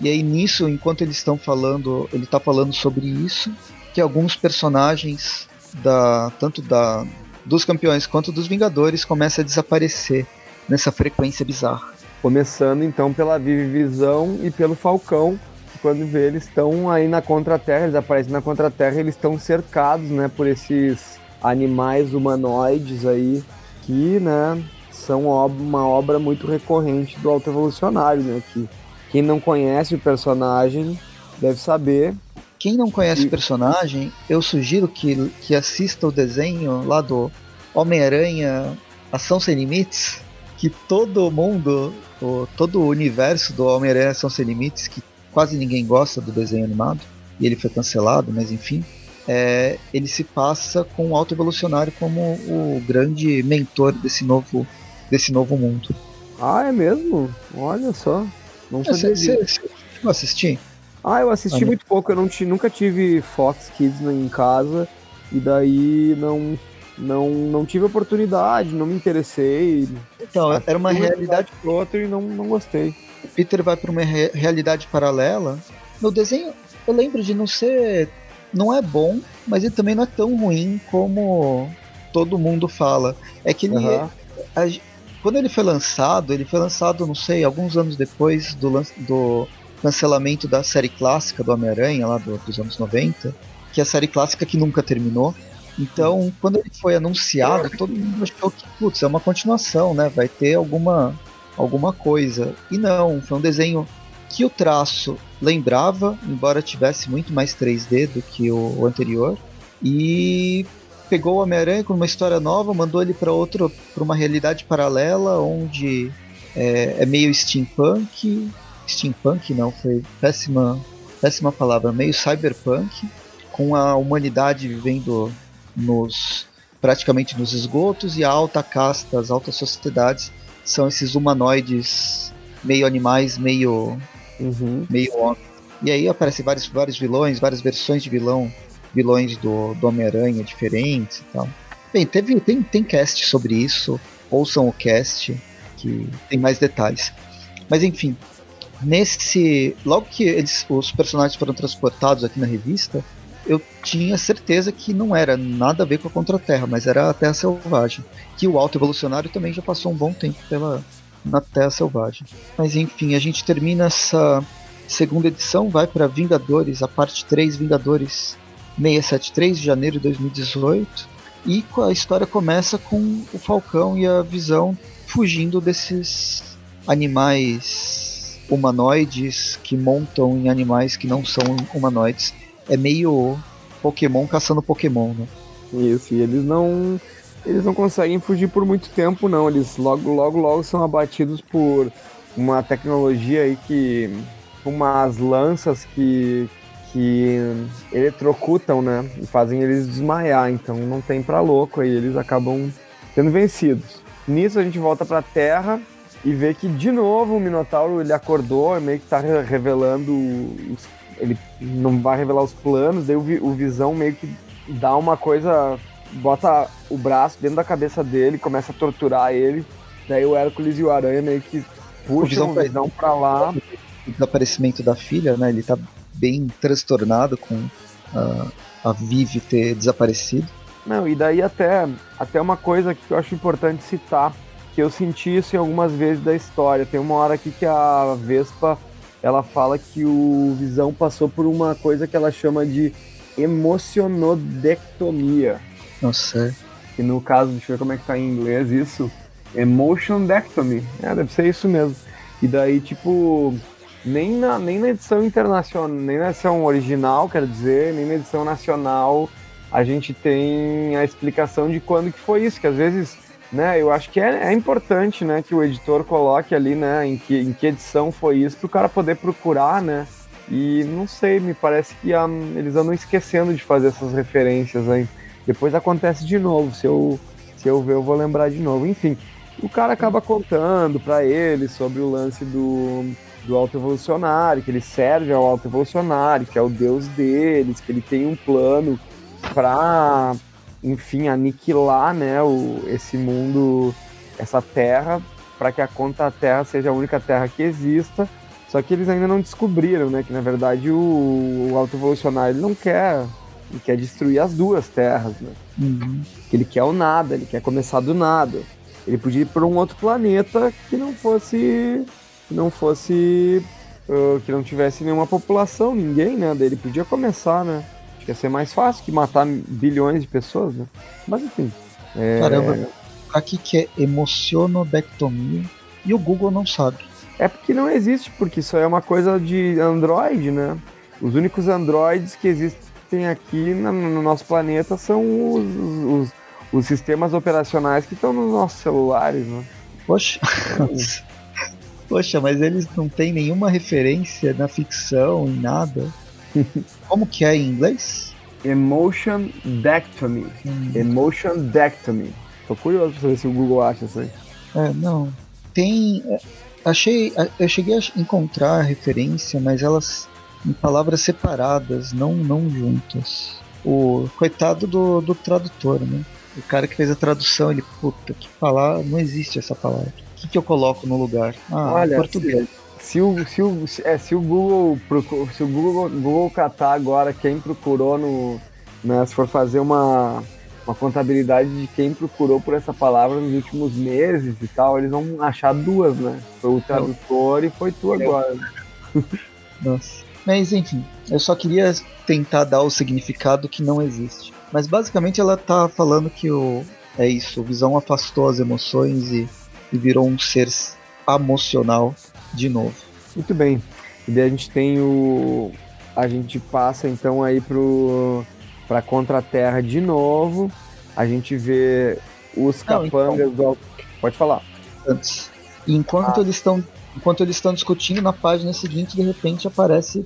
E aí nisso, enquanto eles estão falando, ele está falando sobre isso, que alguns personagens da tanto da dos campeões quanto dos Vingadores começam a desaparecer nessa frequência bizarra. Começando então pela Visão e pelo Falcão, que quando vê eles estão aí na Contra-Terra, eles aparecem na Contra-Terra, eles estão cercados, né, por esses animais humanoides aí que, né, são uma obra muito recorrente do Alto Evolucionário, né, que quem não conhece o personagem deve saber. Quem não conhece e... o personagem, eu sugiro que, que assista o desenho lá do Homem-Aranha Ação Sem Limites, que todo mundo, o, todo o universo do Homem-Aranha Ação Sem Limites, que quase ninguém gosta do desenho animado, e ele foi cancelado, mas enfim, é, ele se passa com o Alto Evolucionário como o grande mentor desse novo, desse novo mundo. Ah, é mesmo? Olha só. Não é, sabia. Você chegou assistir? Ah, eu assisti ah, muito pouco. Eu não nunca tive Fox Kids em casa. E daí não, não, não tive oportunidade, não me interessei. Então, era uma realidade pro outro e não, não gostei. O Peter vai para uma re realidade paralela. No desenho, eu lembro de não ser não é bom, mas ele também não é tão ruim como todo mundo fala. É que ele. Uhum. A, quando ele foi lançado, ele foi lançado, não sei, alguns anos depois do, do cancelamento da série clássica do Homem-Aranha, lá do, dos anos 90, que é a série clássica que nunca terminou. Então, quando ele foi anunciado, todo mundo achou que, putz, é uma continuação, né? Vai ter alguma, alguma coisa. E não, foi um desenho que o traço lembrava, embora tivesse muito mais 3D do que o, o anterior. E pegou o Homem-Aranha com uma história nova, mandou ele para outro, para uma realidade paralela onde é, é, meio steampunk, steampunk não, foi péssima, péssima palavra, meio cyberpunk, com a humanidade vivendo nos praticamente nos esgotos e a alta casta, as altas sociedades são esses humanoides meio animais, meio uhum. meio homem. E aí aparecem vários, vários vilões, várias versões de vilão, vilões do, do Homem-Aranha diferentes e tal. Bem, teve, tem, tem cast sobre isso, ouçam o cast, que tem mais detalhes. Mas enfim, nesse. Logo que eles, os personagens foram transportados aqui na revista, eu tinha certeza que não era nada a ver com a Contra-Terra, mas era a Terra Selvagem. Que o Alto Evolucionário também já passou um bom tempo pela, na Terra Selvagem. Mas enfim, a gente termina essa segunda edição, vai para Vingadores, a parte 3, Vingadores 673, de janeiro de 2018. E a história começa com o Falcão e a Visão fugindo desses animais humanoides que montam em animais que não são humanoides. É meio Pokémon caçando Pokémon, né? Isso, e eles não eles não conseguem fugir por muito tempo, não. Eles logo, logo, logo são abatidos por uma tecnologia aí que. umas lanças que. que eletrocutam, né? E fazem eles desmaiar. Então não tem pra louco aí. Eles acabam sendo vencidos. Nisso a gente volta pra Terra e vê que de novo o Minotauro ele acordou, meio que tá revelando. Os, ele não vai revelar os planos, daí o, o Visão meio que dá uma coisa bota o braço dentro da cabeça dele, começa a torturar ele. Daí o Hércules e o Aranha meio que puxam o Visão pra lá. O desaparecimento da filha, né? Ele tá bem transtornado com a, a Vivi ter desaparecido. Não, e daí até, até uma coisa que eu acho importante citar, que eu senti isso em algumas vezes da história. Tem uma hora aqui que a Vespa ela fala que o Visão passou por uma coisa que ela chama de emocionodectomia. Nossa. Que no caso, deixa eu ver como é que tá em inglês isso. Emotionectomy. É, deve ser isso mesmo. E daí, tipo, nem na, nem na edição internacional, nem na edição original, quer dizer, nem na edição nacional, a gente tem a explicação de quando que foi isso, que às vezes, né, eu acho que é, é importante, né, que o editor coloque ali, né, em que, em que edição foi isso, para o cara poder procurar, né, e não sei, me parece que um, eles andam esquecendo de fazer essas referências aí. Depois acontece de novo. Se eu, se eu ver, eu vou lembrar de novo. Enfim, o cara acaba contando para ele sobre o lance do, do alto evolucionário, que ele serve ao alto evolucionário, que é o deus deles, que ele tem um plano para, enfim, aniquilar, né, o, esse mundo, essa terra, para que a conta Terra seja a única Terra que exista. Só que eles ainda não descobriram, né, que na verdade o, o alto evolucionário ele não quer, ele quer destruir as duas terras, né? Uhum. Ele quer o nada, ele quer começar do nada. Ele podia ir para um outro planeta que não fosse, que não fosse, uh, que não tivesse nenhuma população, ninguém, né? Daí ele podia começar, né? Ia ser mais fácil que matar bilhões de pessoas, né? Mas enfim. É... Caramba, aqui que é emocionodectomia e o Google não sabe. É porque não existe, porque isso é uma coisa de Android, né? Os únicos Androids que existem aqui no nosso planeta são os, os, os sistemas operacionais que estão nos nossos celulares, né? Poxa. Poxa, mas eles não têm nenhuma referência na ficção, em nada. Como que é em inglês? Emotion Dectomy. Hum. Emotion Dectomy. Tô curioso pra saber se o Google acha isso aí. É, não. Tem. É, achei. Eu cheguei a encontrar a referência, mas elas em palavras separadas, não, não juntas. O coitado do, do tradutor, né? O cara que fez a tradução, ele, puta, que palavra, não existe essa palavra. O que, que eu coloco no lugar? Ah, Olha, português. Se o, se o, é, se o Google se o Google, Google catar agora quem procurou no, né, se for fazer uma, uma contabilidade de quem procurou por essa palavra nos últimos meses e tal, eles vão achar duas, né? Foi o tradutor e foi tu agora. Nossa. Mas enfim, eu só queria tentar dar o significado que não existe. Mas basicamente ela tá falando que o é isso, o Visão afastou as emoções e, e virou um ser emocional de novo. Muito bem. E daí a gente tem o a gente passa então aí pro para Contra-Terra de novo. A gente vê os não, capangas então, do Pode falar. Antes. Enquanto ah. eles estão enquanto eles estão discutindo na página seguinte, de repente aparece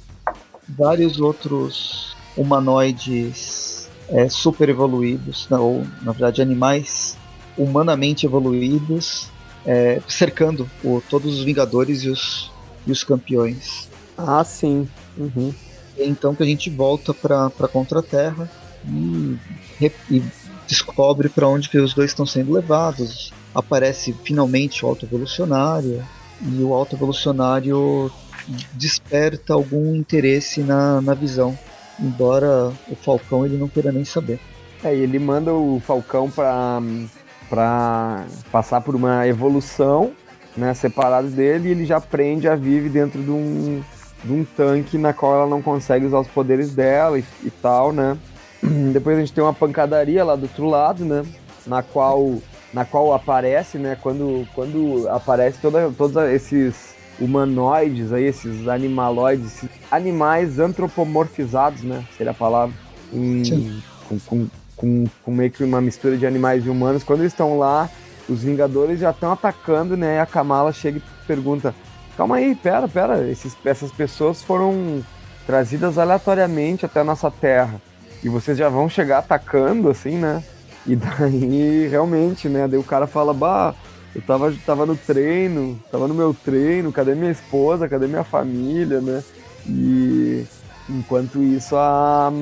vários outros humanoides é, super evoluídos, ou na verdade animais humanamente evoluídos, é, cercando o, todos os Vingadores e os, e os campeões. Ah, sim. Uhum. Então que a gente volta para Contra-Terra e, e, descobre para onde que os dois estão sendo levados. Aparece finalmente o Alto Evolucionário e o Alto Evolucionário desperta algum interesse na, na visão, embora o Falcão ele não queira nem saber. É, ele manda o Falcão para para passar por uma evolução, né, separados dele, e ele já prende a Vive dentro de um, de um tanque na qual ela não consegue usar os poderes dela e, e tal, né? Depois a gente tem uma pancadaria lá do outro lado, né? Na qual na qual aparece, né, quando, quando aparece toda, todos esses humanoides aí, esses animaloides, esses animais antropomorfizados, né? Seria a palavra. Em, com, com, com, com, meio que uma mistura de animais e humanos. Quando eles estão lá, os Vingadores já estão atacando, né? A Kamala chega e pergunta: Calma aí, pera, pera. Esses, essas pessoas foram trazidas aleatoriamente até a nossa terra. E vocês já vão chegar atacando, assim, né? E daí, realmente, né? Daí o cara fala: Bah eu tava, tava no treino, tava no meu treino, cadê minha esposa, cadê minha família, né? E enquanto isso a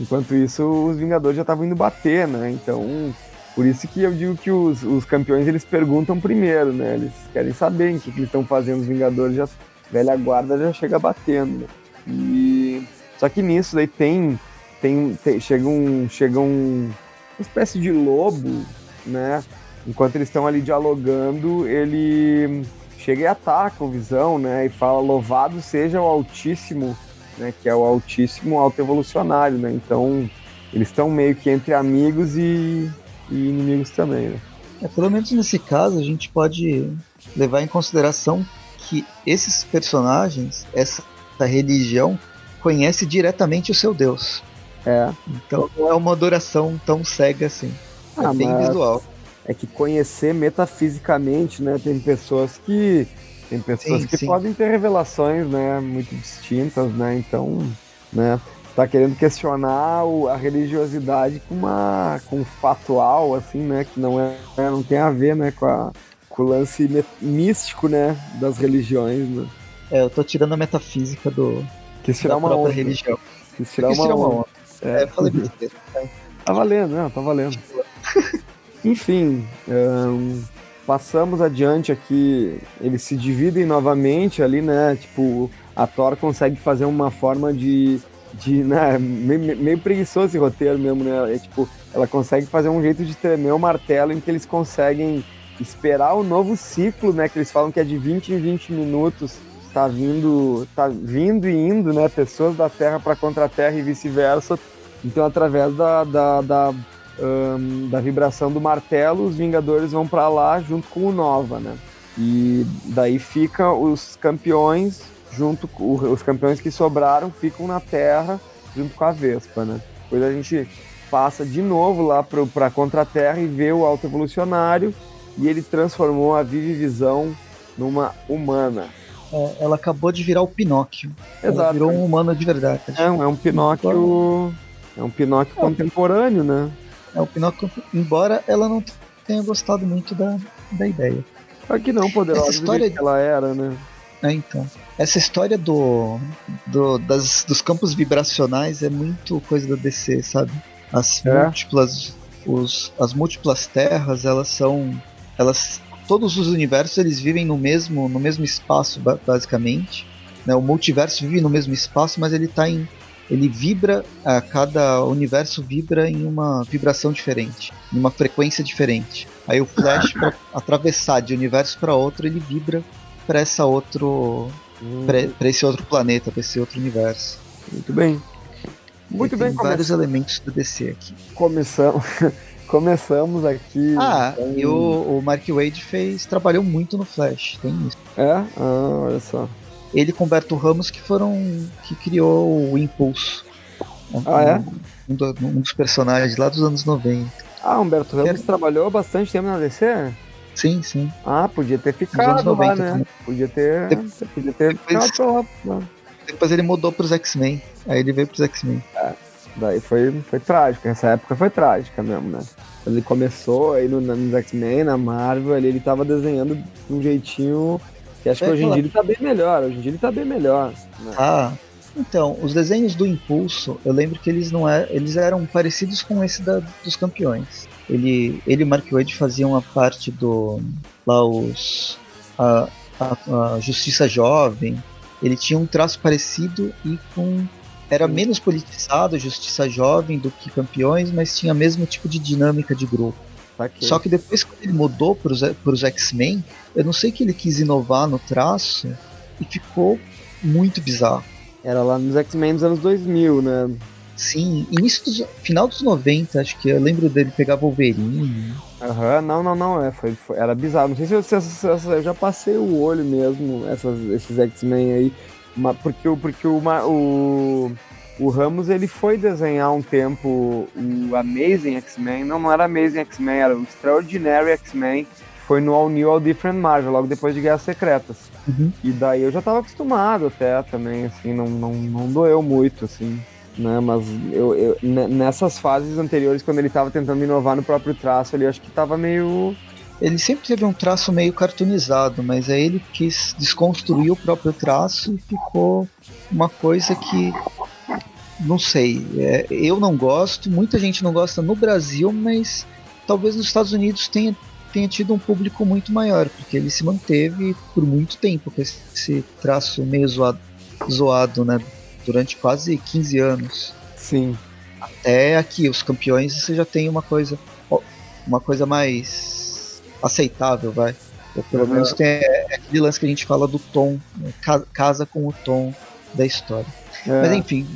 enquanto isso os Vingadores já estavam indo bater, né? Então, por isso que eu digo que os, os campeões eles perguntam primeiro, né? Eles querem saber o que, que eles estão fazendo, os Vingadores já velha guarda já chega batendo. Né? E só que nisso daí tem tem, tem chega um chega um uma espécie de lobo, né? enquanto eles estão ali dialogando, ele chega e ataca o Visão, né? E fala: Louvado seja o Altíssimo, né? Que é o Altíssimo Alto Evolucionário, né? Então eles estão meio que entre amigos e, e inimigos também, né? É, pelo menos nesse caso, a gente pode levar em consideração que esses personagens, essa religião, conhece diretamente o seu Deus. É. Então não é uma adoração tão cega assim. É ah, bem mas... visual é que conhecer metafisicamente, né? Tem pessoas que tem pessoas sim, que sim. podem ter revelações, né, muito distintas, né? Então, né, está querendo questionar a religiosidade com uma com um fatual assim, né, que não é, é, não tem a ver, né, com, a, com o lance místico, né, das religiões, né? É, eu tô tirando a metafísica do Quis tirar uma onda. religião. Quis tirar, Quis uma, tirar uma onda. onda. É, falei besteira. Tá valendo, né? Tá valendo. Enfim, um, passamos adiante aqui. Eles se dividem novamente ali, né? Tipo, a Thor consegue fazer uma forma de. de né? meio, meio preguiçoso esse roteiro mesmo, né? É tipo, ela consegue fazer um jeito de tremer o martelo em que eles conseguem esperar o novo ciclo, né? Que eles falam que é de 20 em 20 minutos. Tá vindo, tá vindo e indo, né? Pessoas da Terra para contra a Terra e vice-versa. Então, através da, da, da, um, da vibração do martelo, os Vingadores vão para lá junto com o Nova, né? E daí fica os campeões junto com os campeões que sobraram ficam na Terra junto com a Vespa, né? Depois a gente passa de novo lá para a Terra e vê o Alto Evolucionário e ele transformou a Vivi Visão numa humana. É, ela acabou de virar o Pinóquio. Exato. Ela virou um humano de verdade. É, é um Pinóquio. É um Pinóquio é. contemporâneo, né? É um Pinóquio, embora ela não tenha gostado muito da, da ideia. Que não, poderosa Essa história que ela era, né? É, então. Essa história do, do das, dos campos vibracionais é muito coisa da DC, sabe? As é. múltiplas os, as múltiplas terras, elas são elas todos os universos eles vivem no mesmo no mesmo espaço basicamente né? o multiverso vive no mesmo espaço mas ele tá em ele vibra a cada universo vibra em uma vibração diferente em uma frequência diferente aí o Flash para atravessar de universo para outro ele vibra para essa outro hum. para esse outro planeta para esse outro universo muito bem muito tem bem vários elementos do DC aqui começamos Começamos aqui. Ah, então... e o, o, Mark Wade fez. trabalhou muito no Flash, tem isso. É? Ah, olha só. Ele com Berto Ramos que foram. que criou o Impulso. Ah, um, é? Um, do, um, dos personagens lá dos anos 90. Ah, Humberto Ramos Era... trabalhou bastante tempo na DC? Sim, sim. Ah, podia ter ficado 90, lá, né? Também. Podia ter. De... Podia ter depois, ficado lá. Depois ele mudou pros X-Men. Aí ele veio pros X-Men. É. Daí foi, foi trágico, essa época foi trágica mesmo, né? Ele começou aí no, nos X-Men, na Marvel, ele, ele tava desenhando de um jeitinho que acho é, que hoje em dia ele tá bem melhor, hoje em dia ele tá bem melhor. Né? Ah, então, os desenhos do Impulso, eu lembro que eles não é, eles eram parecidos com esse da, dos campeões. Ele, ele e o Mark Wade faziam a parte do lá os a, a, a Justiça Jovem. Ele tinha um traço parecido e com era menos politizado, Justiça Jovem, do que Campeões, mas tinha o mesmo tipo de dinâmica de grupo. Okay. Só que depois que ele mudou para os X-Men, eu não sei que ele quis inovar no traço e ficou muito bizarro. Era lá nos X-Men dos anos 2000, né? Sim, início dos, final dos 90, acho que eu lembro dele pegar Wolverine. Aham, uhum, não, não, não, é, foi, foi, era bizarro. Não sei se eu, se, se, eu já passei o olho mesmo, essas, esses X-Men aí. Porque, porque o, o, o Ramos ele foi desenhar um tempo o Amazing X-Men, não, não era Amazing X-Men, era o Extraordinary X-Men, foi no All New All Different Marvel, logo depois de Guerras Secretas. Uhum. E daí eu já tava acostumado até também, assim, não, não, não doeu muito, assim. Né, mas eu, eu, nessas fases anteriores, quando ele estava tentando inovar no próprio traço, ele acho que estava meio ele sempre teve um traço meio cartoonizado, mas aí ele quis desconstruir o próprio traço e ficou uma coisa que não sei, é, eu não gosto, muita gente não gosta no Brasil, mas talvez nos Estados Unidos tenha, tenha tido um público muito maior, porque ele se manteve por muito tempo com esse traço meio zoado, zoado né? Durante quase 15 anos. Sim. Até aqui, os campeões, você já tem uma coisa, uma coisa mais aceitável, vai. Ou pelo uhum. menos tem é, é aquele lance que a gente fala do tom, né, casa com o tom da história. É. Mas enfim,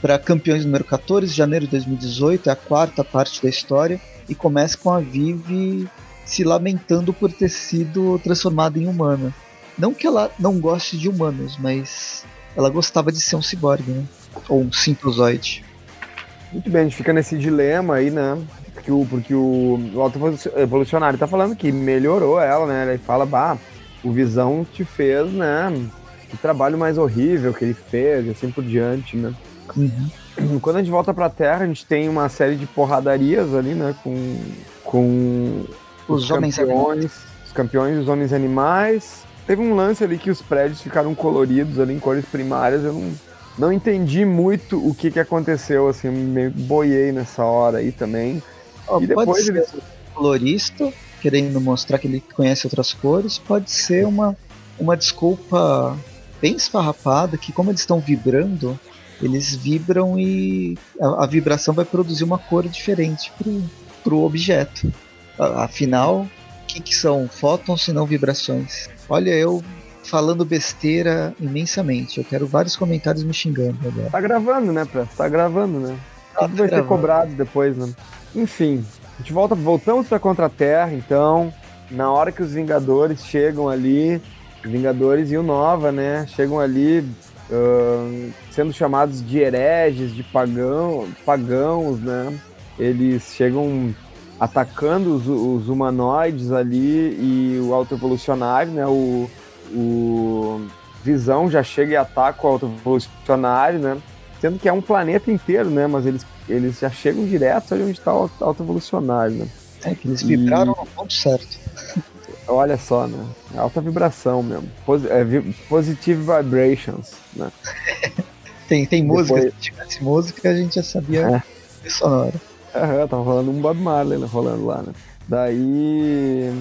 para Campeões número 14, janeiro de 2018, é a quarta parte da história e começa com a Vivi se lamentando por ter sido transformada em humana. Não que ela não goste de humanos, mas ela gostava de ser um ciborgue, né? Ou um simpozoide. Muito bem, a gente fica nesse dilema aí, né? porque o, porque o, o Evolucionário tá falando que melhorou ela, né? Ele fala, bah, o Visão te fez, né? Que trabalho mais horrível que ele fez, e assim por diante, né? Uhum. Quando a gente volta pra Terra, a gente tem uma série de porradarias ali, né? Com, com os, os homens campeões, os campeões, os homens animais. Teve um lance ali que os prédios ficaram coloridos ali em cores primárias, eu não, não entendi muito o que, que aconteceu, assim, meio boiei nessa hora aí também. Oh, e depois ele colorista, querendo mostrar que ele conhece outras cores, pode ser uma, uma desculpa bem esfarrapada, que como eles estão vibrando, eles vibram e a, a, vibração vai produzir uma cor diferente para o objeto. Afinal, o que, que são fótons se não vibrações? Olha, eu falando besteira imensamente. Eu quero vários comentários me xingando agora. Tá gravando, né, Pra? Tá gravando, né? Ah, Tudo tá vai ser cobrado depois, né? Enfim, a gente volta, voltamos pra Contra-Terra, então. Na hora que os Vingadores chegam ali, Vingadores e o Nova, né? Chegam ali uh, sendo chamados de hereges, de pagão, pagãos, né? Eles chegam atacando os, os humanoides ali e o auto-evolucionário, né? O, o Visão já chega e ataca o auto-evolucionário, né? Sendo que é um planeta inteiro, né? Mas eles, eles já chegam direto onde está o auto-evolucionário, né? É que eles vibraram e... no ponto certo. Olha só, né? É alta vibração mesmo. Pos é, vi positive vibrations, né? tem tem Depois... música, se tivesse música a gente já sabia é. sonora. É, tava rolando um Bob Marley né, rolando lá, né? Daí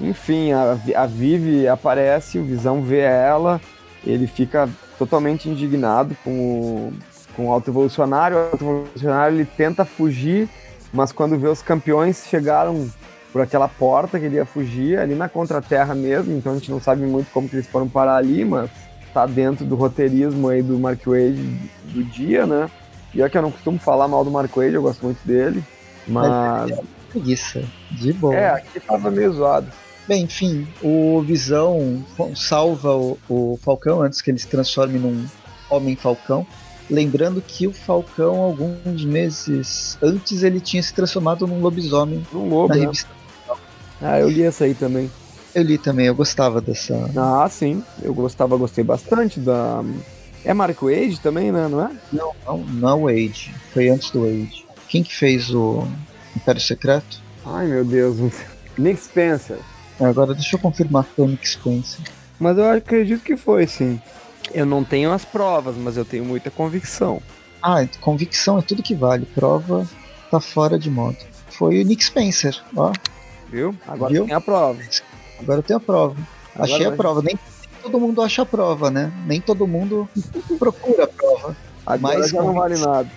enfim, a, a Vivi aparece, o Visão vê ela, ele fica totalmente indignado com o, com o auto-evolucionário. O auto-evolucionário ele tenta fugir, mas quando vê os campeões chegaram por aquela porta que ele ia fugir, ali na Contra-Terra mesmo, então a gente não sabe muito como que eles foram parar ali, mas tá dentro do roteirismo aí do Mark Wade do dia, né? E é que eu não costumo falar mal do Mark Wade, eu gosto muito dele, mas... É preguiça, de boa. É, aqui tava meio zoado. Bem, enfim, o Visão salva o, o Falcão antes que ele se transforme num Homem-Falcão. Lembrando que o Falcão, alguns meses antes, ele tinha se transformado num lobisomem um lobo, na né? Ah, eu li essa aí também. Eu li também, eu gostava dessa. Ah, sim. Eu gostava, gostei bastante da. É Mark Wade também, né? Não é? Não, não, não é o Wade. Foi antes do Wade. Quem que fez o Império Secreto? Ai, meu Deus. Nick Spencer. Agora deixa eu confirmar que foi o Nick Spencer. Mas eu acredito que foi, sim. Eu não tenho as provas, mas eu tenho muita convicção. Ah, convicção é tudo que vale. Prova tá fora de moda. Foi o Nick Spencer, ó. Viu? Agora Viu? tem a prova. Agora eu tenho a prova. Agora Achei vai. a prova. Nem todo mundo acha a prova, né? Nem todo mundo procura a prova. Agora mas já não vale nada.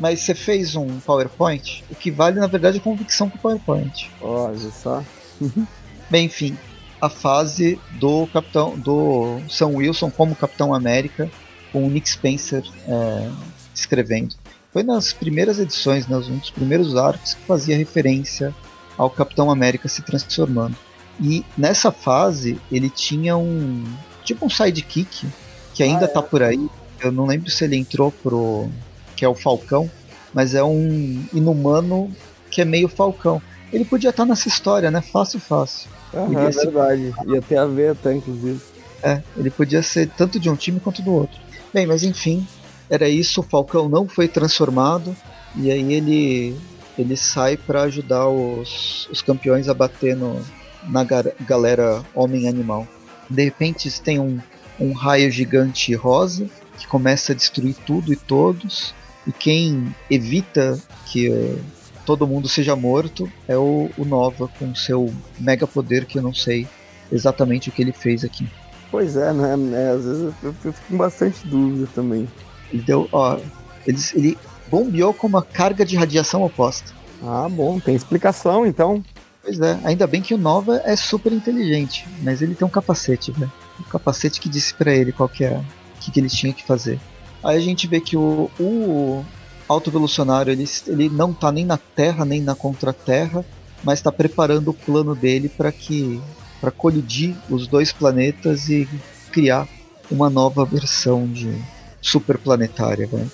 Mas você fez um PowerPoint? O que vale, na verdade, é convicção com o PowerPoint. Olha só. Bem, enfim, a fase do capitão do Sam Wilson como Capitão América, com o Nick Spencer é, escrevendo. Foi nas primeiras edições, né, um dos primeiros arcos que fazia referência ao Capitão América se transformando. E nessa fase ele tinha um tipo um sidekick que ainda ah, tá é. por aí. Eu não lembro se ele entrou pro que é o Falcão, mas é um inumano que é meio Falcão. Ele podia estar nessa história, né? Fácil, fácil. Aham, é verdade. Ia ter a ver até, inclusive. É, ele podia ser tanto de um time quanto do outro. Bem, mas enfim, era isso. O Falcão não foi transformado e aí ele ele sai para ajudar os, os campeões a bater no, na galera homem-animal. De repente tem um, um raio gigante rosa que começa a destruir tudo e todos. E quem evita que todo mundo seja morto é o, o Nova com seu mega poder que eu não sei exatamente o que ele fez aqui. Pois é, né? É, às vezes eu, eu, fico com bastante dúvida também. Ele deu, ó, ele, ele bombeou com uma carga de radiação oposta. Ah, bom, tem explicação então. Pois é, ainda bem que o Nova é super inteligente, mas ele tem um capacete, velho. Um capacete que disse para ele qual que é, o que, que ele tinha que fazer. Aí a gente vê que o, o autoevolucionário ele, ele não está nem na Terra nem na Contra-Terra, mas está preparando o plano dele para que para colidir os dois planetas e criar uma nova versão de superplanetária, né?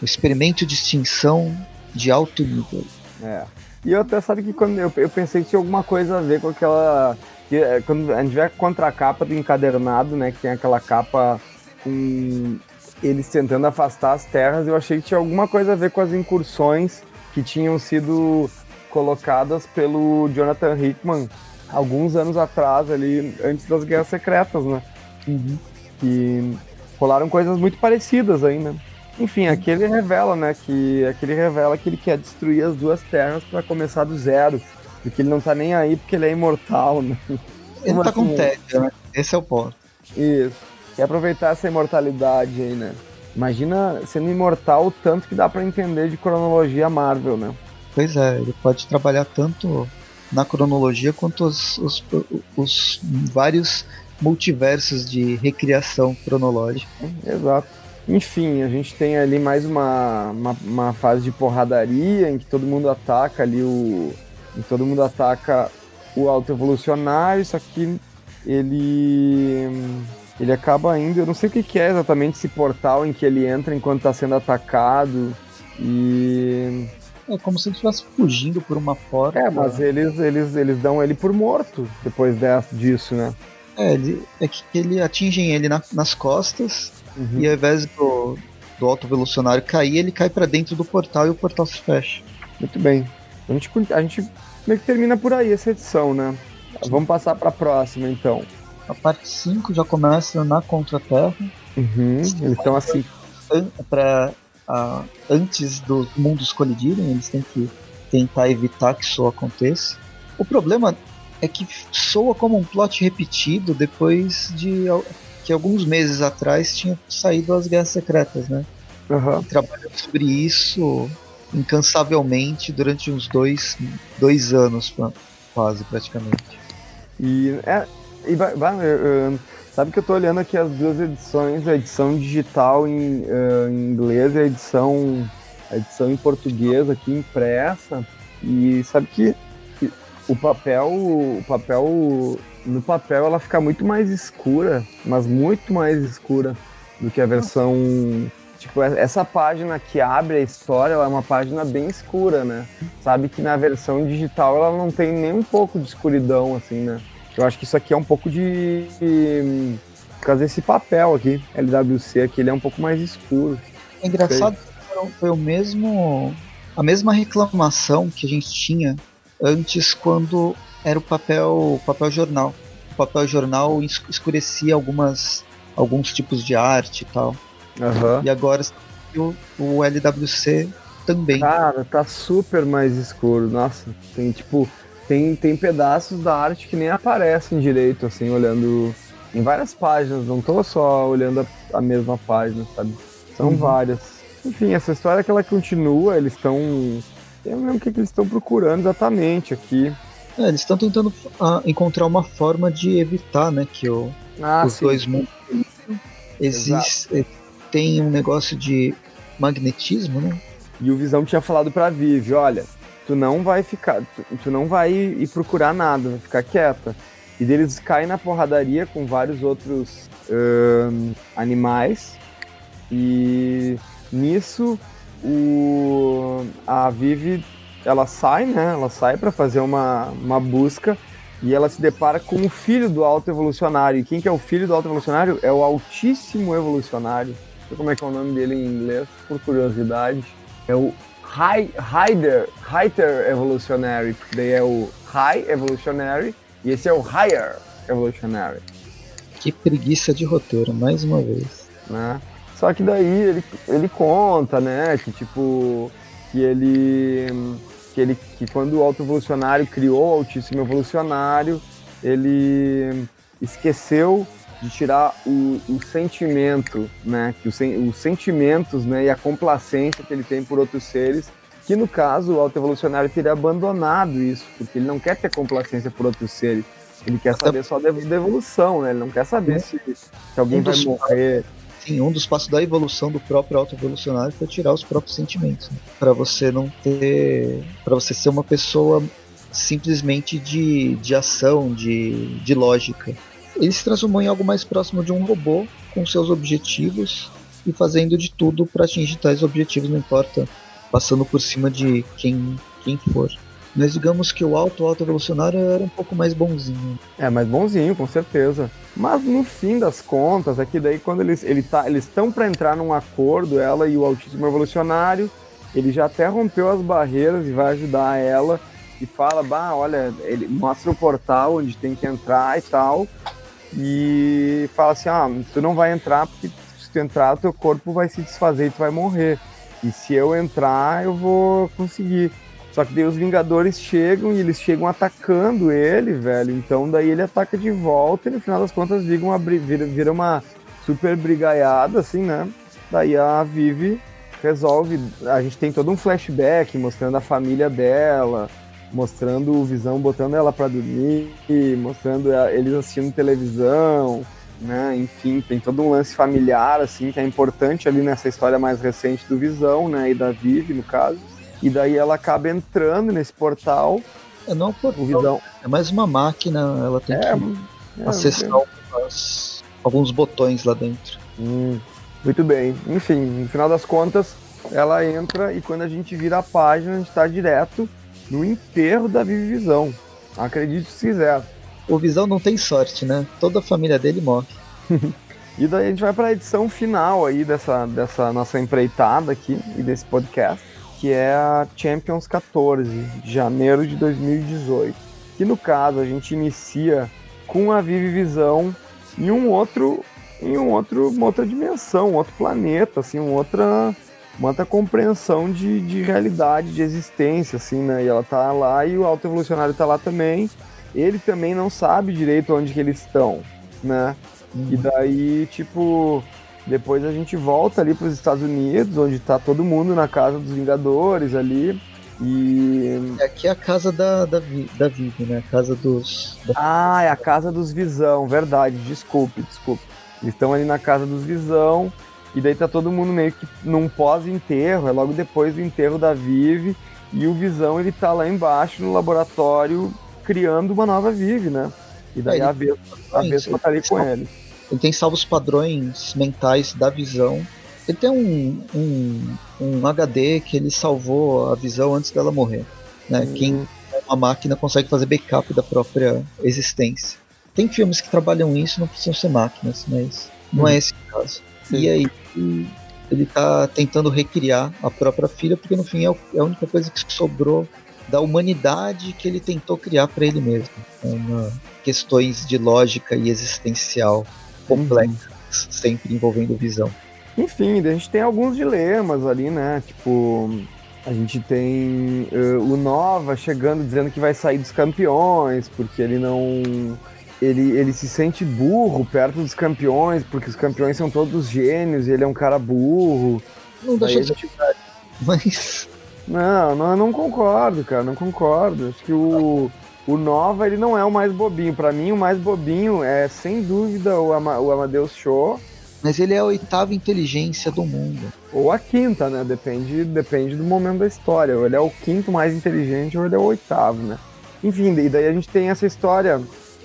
O experimento de extinção de alto nível. É. E eu até sabe que quando eu, eu pensei que tinha alguma coisa a ver com aquela que, é, quando a gente vê a contracapa do encadernado, né, que tem aquela capa com eles tentando afastar as terras, eu achei que tinha alguma coisa a ver com as incursões que tinham sido colocadas pelo Jonathan Hickman alguns anos atrás, ali, antes das Guerras Secretas, né? Uhum. Que rolaram coisas muito parecidas ainda. Enfim, aqui ele revela, né, que aqui ele revela que ele quer destruir as duas terras para começar do zero, porque ele não tá nem aí porque ele é imortal, né? Ele Como tá assim? com tédio, né? Esse é o ponto. Isso. Quer aproveitar essa imortalidade aí, né? Imagina sendo imortal o tanto que dá para entender de cronologia Marvel, né? Pois é, ele pode trabalhar tanto na cronologia quanto os, os, os vários multiversos de recriação cronológica. Exato. Enfim, a gente tem ali mais uma, uma, uma, fase de porradaria em que todo mundo ataca ali o. Todo mundo ataca o alto evolucionário, só que ele. Ele acaba indo. Eu não sei o que, que é exatamente esse portal em que ele entra enquanto está sendo atacado. E. É como se ele estivesse fugindo por uma porta. É, mas eles, eles, eles dão ele por morto depois disso, né? É, ele, é que ele atingem ele na, nas costas uhum. e ao invés do, do alto evolucionário cair, ele cai para dentro do portal e o portal se fecha. Muito bem. A gente, a gente meio que termina por aí essa edição, né? Vamos passar para a próxima então. A parte 5 já começa na Contra-Terra. Uhum, eles estão assim. Para uh, antes dos mundos colidirem, eles têm que tentar evitar que isso aconteça. O problema é que soa como um plot repetido depois de que alguns meses atrás tinha saído as Guerras Secretas, né? Uhum. Trabalhando sobre isso incansavelmente durante uns dois, dois anos, quase praticamente. E, é, e vai, sabe que eu tô olhando aqui as duas edições, a edição digital em, uh, em inglês e a edição, a edição em português aqui impressa. E sabe que o papel, o papel no papel ela fica muito mais escura, mas muito mais escura do que a versão tipo essa página que abre a história, ela é uma página bem escura, né? Sabe que na versão digital ela não tem nem um pouco de escuridão assim, né? Eu acho que isso aqui é um pouco de, de por causa desse papel aqui, LWC aqui, ele é um pouco mais escuro. É engraçado que foi o mesmo a mesma reclamação que a gente tinha antes quando era o papel papel jornal. O papel jornal escurecia algumas alguns tipos de arte e tal. Uhum. E agora o, o LWC também. Cara, tá super mais escuro. Nossa, tem tipo tem, tem pedaços da arte que nem aparecem direito, assim, olhando em várias páginas, não tô só olhando a, a mesma página, sabe? São uhum. várias. Enfim, essa história que ela continua, eles estão eu não lembro o que, que eles estão procurando exatamente aqui. É, eles estão tentando uh, encontrar uma forma de evitar, né, que o, ah, os sim. dois mundos existe, tem um negócio de magnetismo, né? E o Visão tinha falado pra Vivi, olha, tu não vai ficar, tu, tu não vai ir procurar nada, vai ficar quieta. E deles caem na porradaria com vários outros uh, animais. E nisso o, a Vivi ela sai, né? Ela sai para fazer uma, uma busca e ela se depara com o filho do alto evolucionário. E quem que é o filho do alto evolucionário? É o altíssimo evolucionário. Não sei como é que é o nome dele em inglês, por curiosidade. É o High, Higher Evolutionary. Daí é o High Evolutionary e esse é o Higher Evolutionary. Que preguiça de roteiro, mais uma vez. Né? Só que daí ele, ele conta, né, que tipo, que ele, que ele, que quando o alto evolucionário criou o altíssimo evolucionário, ele esqueceu de tirar o, o sentimento, né, que os, os sentimentos, né, e a complacência que ele tem por outros seres, que no caso o alto evolucionário teria abandonado isso, porque ele não quer ter complacência por outros seres. Ele quer saber só da evolução, né? Ele não quer saber se, se alguém vai morrer, Sim, um dos passos da evolução do próprio auto-evolucionário foi tirar os próprios sentimentos. Né? para você não ter. para você ser uma pessoa simplesmente de, de ação, de, de lógica. Ele se transformou em algo mais próximo de um robô com seus objetivos e fazendo de tudo para atingir tais objetivos, não importa, passando por cima de quem, quem for. Mas digamos que o alto alto evolucionário era um pouco mais bonzinho. É, mais bonzinho, com certeza. Mas no fim das contas, é daí quando eles ele tá, eles estão para entrar num acordo, ela e o altíssimo evolucionário, ele já até rompeu as barreiras e vai ajudar ela e fala, bah, olha, ele mostra o portal onde tem que entrar e tal. E fala assim, ah, tu não vai entrar porque se tu entrar, teu corpo vai se desfazer e tu vai morrer. E se eu entrar, eu vou conseguir. Só que daí os Vingadores chegam e eles chegam atacando ele, velho. Então daí ele ataca de volta e no final das contas vira uma, vira, uma super brigaiada, assim, né? Daí a Vivi resolve. A gente tem todo um flashback mostrando a família dela, mostrando o Visão botando ela para dormir, mostrando eles assistindo televisão, né? Enfim, tem todo um lance familiar assim que é importante ali nessa história mais recente do Visão, né? E da Vivi, no caso. E daí ela acaba entrando nesse portal. É não é um portal, Visão. é mais uma máquina, ela tem é, que é, acessar algumas, alguns botões lá dentro. Hum, muito bem. Enfim, no final das contas, ela entra e quando a gente vira a página, a gente está direto no enterro da Visão. Acredite se quiser. O Visão não tem sorte, né? Toda a família dele morre. e daí a gente vai para a edição final aí dessa, dessa nossa empreitada aqui e desse podcast, que é a Champions 14, de janeiro de 2018. Que no caso a gente inicia com a Vivi Visão em um outro em um outro, uma outra dimensão, um outro planeta, assim, uma outra uma outra compreensão de, de realidade, de existência, assim, né? E ela tá lá e o alto evolucionário tá lá também. Ele também não sabe direito onde que eles estão, né? Uhum. E daí, tipo, depois a gente volta ali para os Estados Unidos, onde tá todo mundo na casa dos Vingadores ali. E. Aqui é a casa da, da, da Vivi, né? A casa dos. Da... Ah, é a casa dos Visão, verdade. Desculpe, desculpe. Eles estão ali na casa dos Visão. E daí tá todo mundo meio que num pós-enterro, é logo depois do enterro da Vive, e o Visão ele tá lá embaixo no laboratório criando uma nova Vive, né? E daí é, a Vespa, a Vespa tá ali com ele. Ele tem salvos padrões mentais da Visão. Ele tem um, um, um HD que ele salvou a Visão antes dela morrer. Né? Hum. Quem é uma máquina consegue fazer backup da própria existência. Tem filmes que trabalham isso, não precisam ser máquinas, mas não hum. é esse o caso. Sim. E aí ele tá tentando recriar a própria filha, porque no fim é, é a única coisa que sobrou da humanidade que ele tentou criar para ele mesmo. Uma, questões de lógica e existencial complexas, uhum. sempre envolvendo visão. Enfim, a gente tem alguns dilemas ali, né? Tipo, a gente tem uh, o Nova chegando dizendo que vai sair dos campeões, porque ele não ele, ele se sente burro perto dos campeões, porque os campeões são todos gênios e ele é um cara burro. Não deixa de gente... mas. Não, não, não concordo, cara, não concordo. Acho que o, o Nova ele não é o mais bobinho. Para mim, o mais bobinho é sem dúvida o, Ama, o Amadeus Show. Mas ele é a oitava inteligência do mundo. Ou a quinta, né? Depende, depende do momento da história. Ou ele é o quinto mais inteligente ou ele é o oitavo, né? Enfim, e daí a gente tem essa história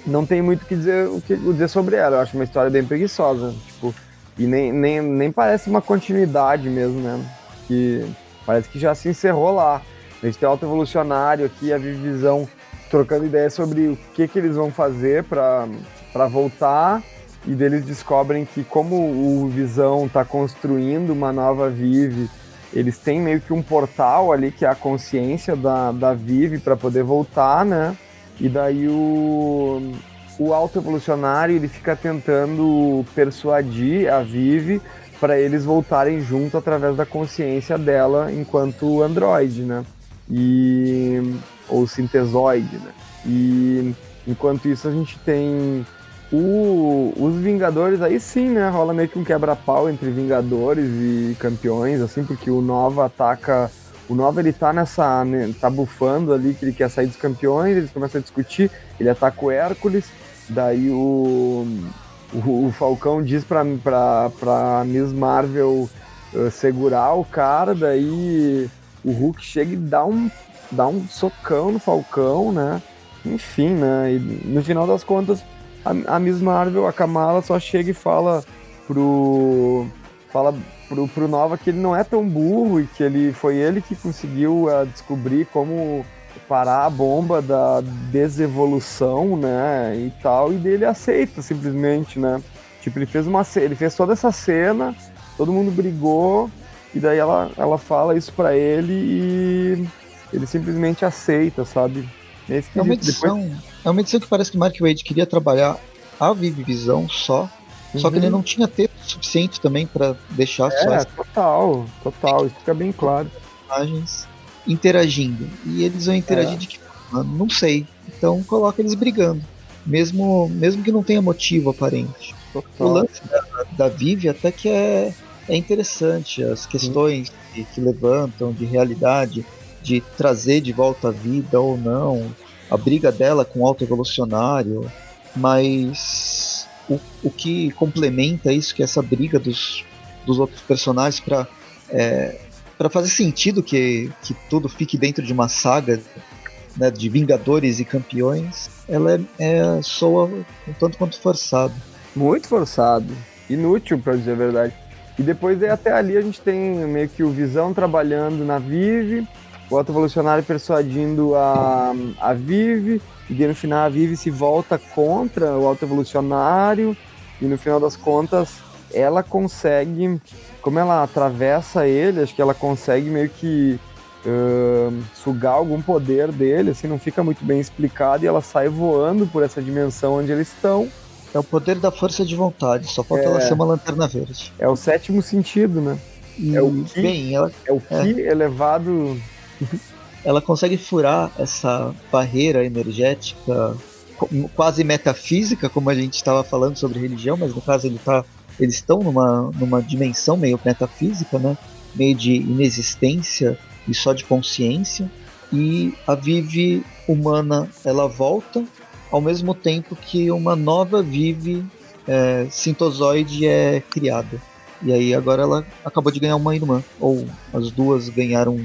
não tem muito o que dizer, o que dizer sobre ela. Eu acho uma história bem preguiçosa. Tipo, e nem, nem, nem parece uma continuidade mesmo, né? Que parece que já se encerrou lá. A gente tem o Alto Evolucionário aqui, a Visão trocando ideias sobre o que, que eles vão fazer para voltar. E deles descobrem que, como o Visão está construindo uma nova Vive, eles têm meio que um portal ali que é a consciência da, da Vive para poder voltar, né? E daí o, o alto evolucionário ele fica tentando persuadir a Vive para eles voltarem junto através da consciência dela enquanto androide, né? E ou sintesoide, né? E enquanto isso a gente tem o, os Vingadores aí sim, né? Rola meio que um quebra-pau entre Vingadores e campeões, assim, porque o Nova ataca o Nova ele tá nessa. Né, tá bufando ali que ele quer sair dos campeões, eles começam a discutir, ele ataca o Hércules, daí o. O, Falcão diz pra, pra, pra Miss Marvel uh, segurar o cara, daí o Hulk chega e dá um, dá um socão no Falcão, né? Enfim, né? E no final das contas, a, a Miss Marvel, a Kamala, só chega e fala pro. Fala pro, pro Nova que ele não é tão burro e que ele foi ele que conseguiu uh, descobrir como parar a bomba da desevolução, né, e tal, e dele aceita simplesmente, né? Tipo, ele fez uma ele fez toda essa cena, todo mundo brigou, e daí ela, ela fala isso para ele e ele simplesmente aceita, sabe? É, é uma edição, Depois... é uma edição que parece que Mark Wade queria trabalhar a Vivi Visão só, uhum. só que ele uhum. não tinha texto suficiente também para deixar é. É, total, total, isso fica bem claro. Personagens interagindo. E eles vão interagir é. de que forma? Não sei. Então coloca eles brigando. Mesmo, mesmo que não tenha motivo aparente. Total. O lance da, da Vivi até que é, é interessante. As questões que, que levantam de realidade, de trazer de volta a vida ou não, a briga dela com o alto evolucionário, mas o, o que complementa isso, que é essa briga dos, dos outros personagens para é, para fazer sentido que, que tudo fique dentro de uma saga né, de Vingadores e campeões, ela é, é soa um tanto quanto forçado. Muito forçado. Inútil, para dizer a verdade. E depois até ali a gente tem meio que o Visão trabalhando na Vive, o Auto Evolucionário persuadindo a, a Vive, e no final a Vive se volta contra o Auto Evolucionário, e no final das contas ela consegue, como ela atravessa ele, acho que ela consegue meio que uh, sugar algum poder dele, assim, não fica muito bem explicado, e ela sai voando por essa dimensão onde eles estão. É o poder da força de vontade, só falta é, ela ser uma lanterna verde. É o sétimo sentido, né? E, é o que, bem, ela, é o que é. elevado. Ela consegue furar essa barreira energética quase metafísica, como a gente estava falando sobre religião, mas no caso ele tá, eles estão numa, numa dimensão meio metafísica, né? meio de inexistência e só de consciência. E a Vive humana ela volta ao mesmo tempo que uma nova Vive é, sintozoide é criada. E aí agora ela acabou de ganhar uma irmã, ou as duas ganharam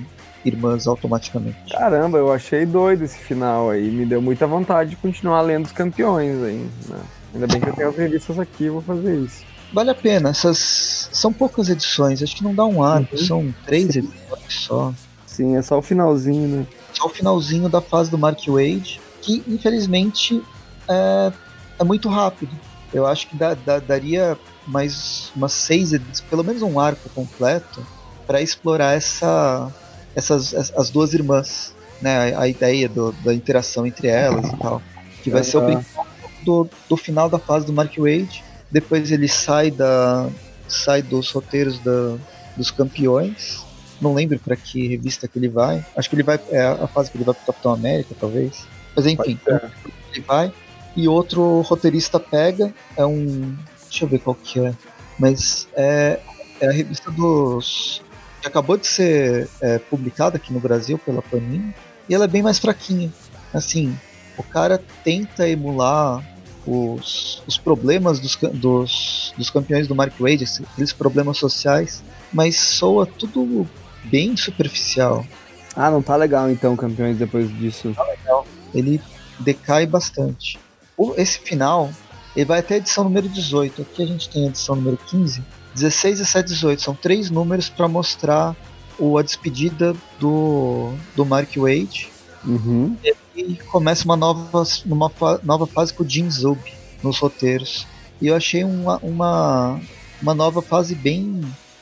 irmãs automaticamente. Caramba, eu achei doido esse final aí. Me deu muita vontade de continuar lendo os campeões aí. Né? Ainda bem que eu tenho as revistas aqui, vou fazer isso. Vale a pena, essas são poucas edições, acho que não dá um arco, uhum. são três Sim. edições só. Sim, é só o finalzinho, né? Só o finalzinho da fase do Mark Wade, que infelizmente é, é muito rápido. Eu acho que dá, dá, daria mais umas seis edições, pelo menos um arco completo, para explorar essa essas as duas irmãs, né? A, a ideia do, da interação entre elas e tal. Que vai ser o principal do, do final da fase do Mark Wade. Depois ele sai da sai dos roteiros da, dos campeões. Não lembro para que revista que ele vai. Acho que ele vai é a fase que ele vai pro Capitão América, talvez. Mas enfim, ele vai e outro roteirista pega, é um, deixa eu ver qual que é, mas é, é a revista dos que acabou de ser é, publicada aqui no Brasil pela Panini, e ela é bem mais fraquinha. Assim, o cara tenta emular os, os problemas dos, dos, dos campeões do Mark Wade, aqueles problemas sociais, mas soa tudo bem superficial. Ah, não tá legal então, campeões, depois disso. Tá legal. Ele decai bastante. Esse final, ele vai até a edição número 18. Aqui a gente tem a edição número 15 16, 17 18 são três números para mostrar o, a despedida do, do Mark Wade. Uhum. E começa uma nova, uma fa nova fase com o Jim Zub nos roteiros. E eu achei uma, uma, uma nova fase bem,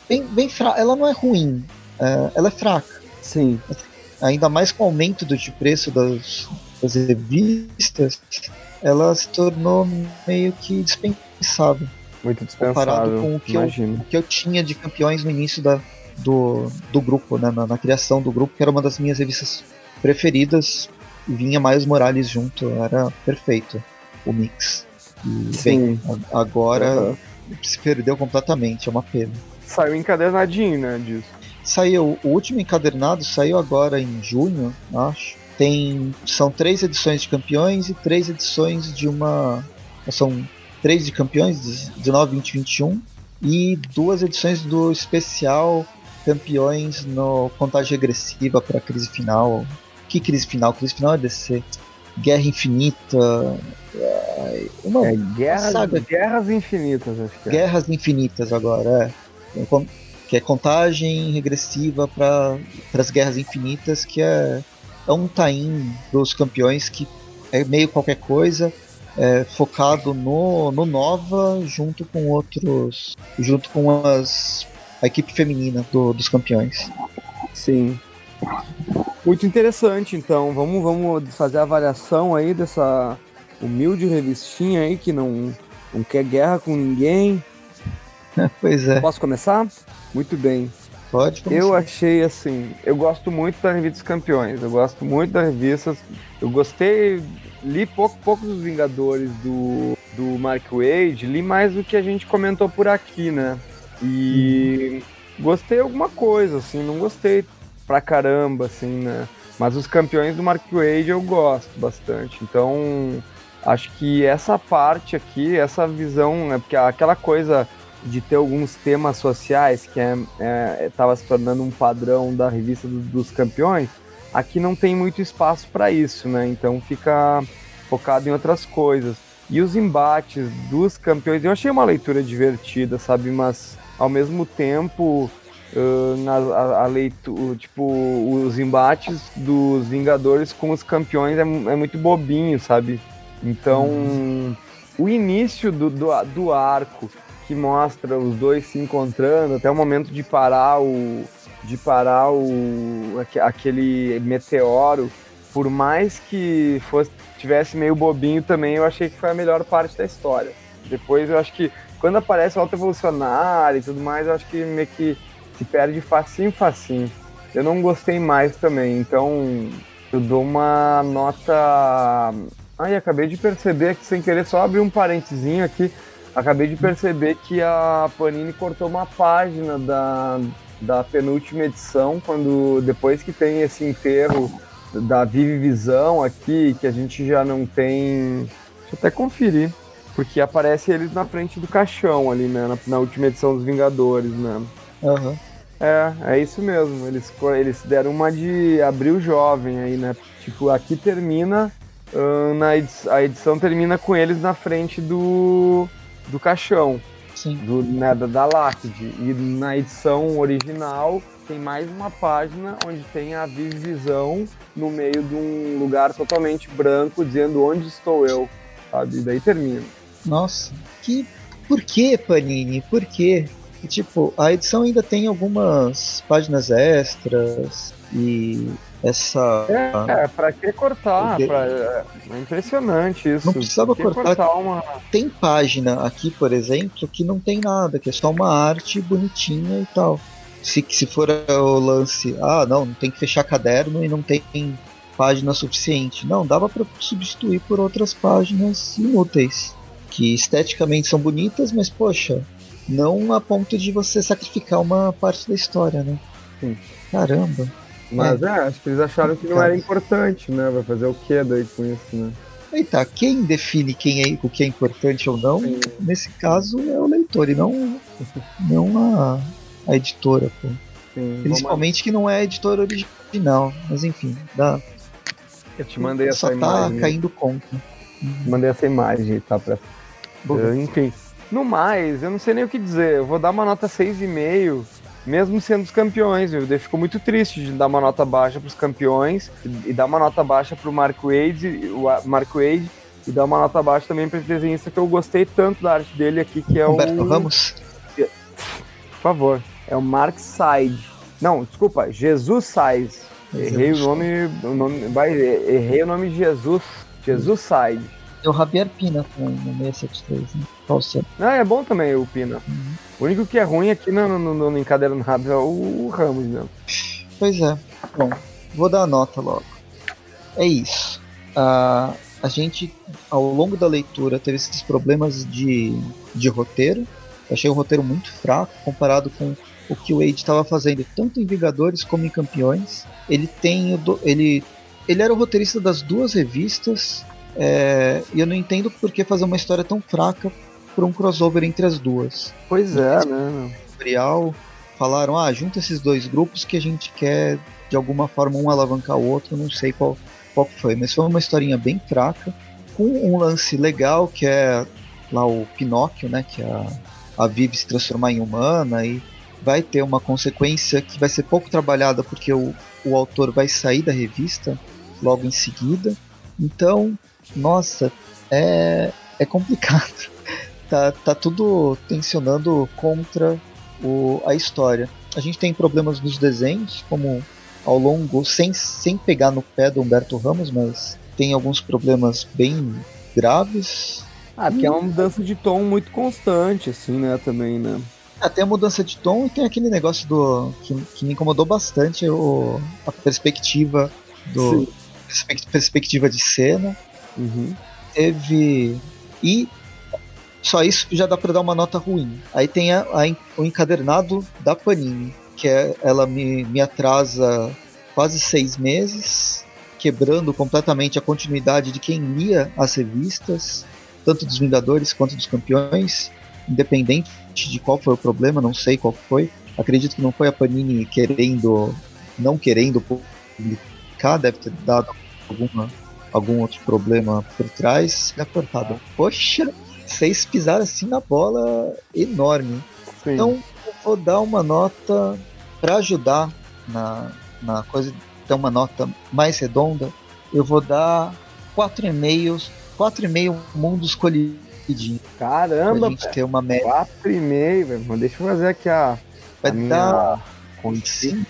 bem, bem fraca. Ela não é ruim, é, ela é fraca. Sim. Ainda mais com o aumento do de preço das, das revistas, ela se tornou meio que dispensável. Muito dispensável. Comparado com o que, eu, o que eu tinha de campeões no início da, do, do grupo, né, na, na, criação do grupo, que era uma das minhas revistas preferidas. E vinha Miles Morales junto, era perfeito o mix. E, Sim. Bem, agora se perdeu completamente, é uma pena. Saiu encadernadinho, né, disso. Saiu, o último encadernado saiu agora em junho, acho. Tem, são três edições de campeões e três edições de uma. São três de campeões, 19, 20 21, e duas edições do especial campeões no contagem regressiva para a crise final. Que crise final? Crise final é DC. Guerra Infinita. É, uma é, guerra, saga. Guerras Infinitas, acho que é. Guerras Infinitas agora, é. Que é contagem regressiva para as Guerras Infinitas, que é, é um tain dos campeões que é meio qualquer coisa é, focado no, no Nova junto com outros. junto com as, a equipe feminina do, dos campeões. Sim. Muito interessante, então. Vamos, vamos fazer a avaliação aí dessa humilde revistinha aí que não, não quer guerra com ninguém. pois é. Posso começar? Muito bem. Pode começar. Eu achei assim, eu gosto muito da revista dos campeões, eu gosto muito da revista, eu gostei, li pouco, pouco dos Vingadores do, do Mark Wade, li mais do que a gente comentou por aqui, né? E gostei alguma coisa, assim, não gostei pra caramba, assim, né? Mas os campeões do Mark Wade eu gosto bastante. Então, acho que essa parte aqui, essa visão, né? Porque aquela coisa de ter alguns temas sociais que estava é, é, se tornando um padrão da revista do, dos campeões, aqui não tem muito espaço para isso, né? Então fica focado em outras coisas. E os embates dos campeões, eu achei uma leitura divertida, sabe? Mas ao mesmo tempo, uh, na, a, a leitura, tipo, os embates dos Vingadores com os campeões é, é muito bobinho, sabe? Então, o início do, do, do arco que mostra os dois se encontrando até o momento de parar o de parar o aquele meteoro por mais que fosse tivesse meio bobinho também eu achei que foi a melhor parte da história. Depois eu acho que quando aparece o alto evolucionário e tudo mais eu acho que meio que se perde facinho facinho. Eu não gostei mais também então eu dou uma nota ai acabei de perceber que sem querer só abrir um parentezinho aqui acabei de perceber que a Panini cortou uma página da, da penúltima edição, quando depois que tem esse enterro da Vive Visão aqui, que a gente já não tem. Deixa eu até conferir. Porque aparece eles na frente do caixão ali, né? Na, na última edição dos Vingadores, né? Uhum. É, é isso mesmo. Eles, eles deram uma de abril jovem aí, né? Tipo, aqui termina. Uh, na edição, a edição termina com eles na frente do, do caixão. Sim. Do, né, da, da Láctide. E na edição original tem mais uma página onde tem a visão no meio de um lugar totalmente branco, dizendo onde estou eu, sabe? E daí termina. Nossa, que. Por que, Panini? Por quê? E, tipo, a edição ainda tem algumas páginas extras e essa. É, é pra que cortar? Pra... É impressionante isso. Não precisava cortar. cortar uma... Tem página aqui, por exemplo, que não tem nada, que é só uma arte bonitinha e tal. Se, se for o lance, ah, não, não tem que fechar caderno e não tem página suficiente. Não, dava para substituir por outras páginas inúteis. Que esteticamente são bonitas, mas poxa, não a ponto de você sacrificar uma parte da história, né? Sim. Caramba. Mas é. é, acho que eles acharam que não era importante, né? Vai fazer o que daí com isso, né? Tá, quem define quem é, o que é importante ou não, Sim. nesse caso é o leitor e não, não a, a editora, pô. Sim, Principalmente que não é a editora original, mas enfim, dá. Eu te mandei essa Só imagem. Só tá caindo conta. Mandei essa imagem, tá? Pra... Enfim. No mais, eu não sei nem o que dizer. Eu vou dar uma nota 6,5 mesmo sendo os campeões. Viu? Ele ficou muito triste de dar uma nota baixa para os campeões e, dar uma nota baixa para o Mark Wade, o Wade e dar uma nota baixa também para esse desenhista que eu gostei tanto da arte dele aqui, que é Humberto o. Ramos? Por favor, é o Mark Side. Não, desculpa, Jesus Side. Errei o nome, o nome, errei o nome de Jesus. Jesus Side. É o Javier Pina também no 673, né? Qual o Ah, é bom também o Pina. Uhum. O único que é ruim aqui no, no, no, no encadernado é o, Ramos mesmo. Pois é. Bom, vou dar a nota logo. É isso. Uh, a gente, ao longo da leitura, teve esses problemas de, de roteiro. achei o roteiro muito fraco comparado com o que o Wade estava fazendo, tanto em Vingadores como em Campeões. Ele tem ele, ele era o roteirista das duas revistas. É, e eu não entendo por que fazer uma história tão fraca por um crossover entre as duas. Pois é, né? Tutorial falaram, ah, junta esses dois grupos que a gente quer de alguma forma um alavancar o outro, não sei qual, qual foi, mas foi uma historinha bem fraca, com um lance legal que é lá o Pinóquio, né, que é a, a Vivi se transformar em humana e vai ter uma consequência que vai ser pouco trabalhada porque o, o autor vai sair da revista logo em seguida. Então, nossa, é, é complicado tá, tá tudo tensionando contra o, a história. A gente tem problemas nos desenhos, como ao longo, sem, sem pegar no pé do Humberto Ramos, mas tem alguns problemas bem graves. Ah, porque é uma mudança de tom muito constante, assim, né, também, né? É, tem a mudança de tom e tem aquele negócio do. que, que me incomodou bastante, o, a perspectiva do. perspectiva de cena. Uhum. Teve. E só isso já dá para dar uma nota ruim. Aí tem a, a, o encadernado da Panini, que é, ela me, me atrasa quase seis meses, quebrando completamente a continuidade de quem lia as revistas, tanto dos Vingadores quanto dos Campeões, independente de qual foi o problema, não sei qual foi. Acredito que não foi a Panini querendo, não querendo publicar, deve ter dado alguma, algum outro problema por trás. É cortado. Poxa, vocês pisaram assim na bola enorme. Sim. Então, eu vou dar uma nota para ajudar na, na coisa, ter uma nota mais redonda. Eu vou dar 4,5 4,5 mundos colidinhos. Caramba, pra gente ter uma média. 4,5, velho. Deixa eu fazer aqui a. Vai a dar. Minha... 5,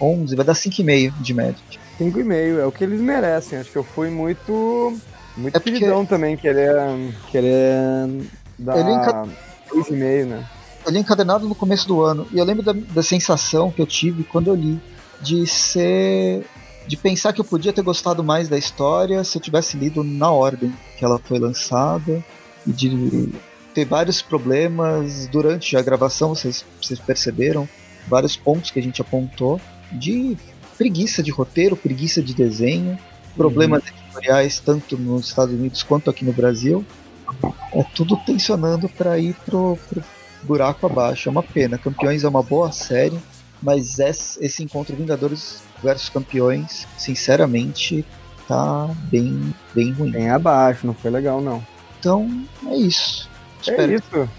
11, vai dar 5,5 de média. 5,5, é o que eles merecem. Acho que eu fui muito muito é porque... também, querer, querer dar ele enca... 2,5, né? Eu li encadernado no começo do ano, e eu lembro da, da sensação que eu tive quando eu li, de ser de pensar que eu podia ter gostado mais da história se eu tivesse lido na ordem que ela foi lançada e de ter vários problemas durante a gravação, vocês, vocês perceberam vários pontos que a gente apontou de preguiça de roteiro, preguiça de desenho, problemas uhum editoriais, tanto nos Estados Unidos quanto aqui no Brasil, é tudo tensionando para ir pro, pro buraco abaixo. É uma pena. Campeões é uma boa série, mas esse encontro Vingadores versus Campeões, sinceramente, tá bem, bem ruim. Bem abaixo, não foi legal não. Então, é isso. É Espero isso.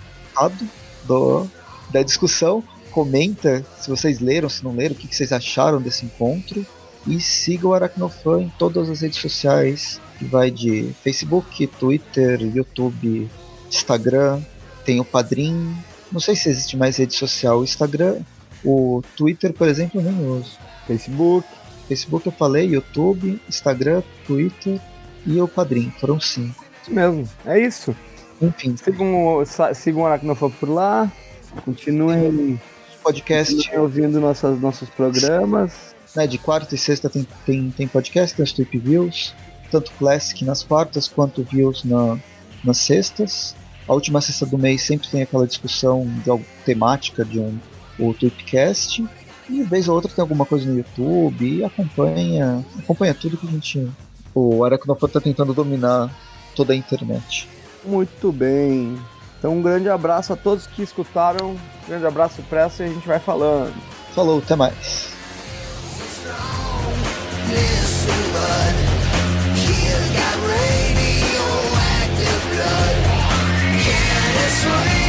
Do, da discussão. Comenta se vocês leram, se não leram, o que, que vocês acharam desse encontro. E siga o Aracnofan em todas as redes sociais, que vai de Facebook, Twitter, YouTube, Instagram, tem o Padrim. Não sei se existe mais rede social. O Instagram, o Twitter, por exemplo, eu nem uso. Facebook. Facebook eu falei, YouTube, Instagram, Twitter e o Padrim. Foram cinco. Isso mesmo, é isso. Enfim. Sigam, sigam o Aracnofan por lá. Continuem podcast continuem ouvindo nossas, nossos programas. Né, de quarta e sexta tem, tem, tem podcast das Trip Views, tanto Classic nas quartas quanto Views na, nas sextas. A última sexta do mês sempre tem aquela discussão de alguma temática de um o Tweepcast. E vez ou outra tem alguma coisa no YouTube e acompanha, acompanha tudo que a gente. O Aracnofan está tentando dominar toda a internet. Muito bem. Então um grande abraço a todos que escutaram. Um grande abraço pressa e a gente vai falando. Falou, até mais. He's got radioactive blood. Can't swing?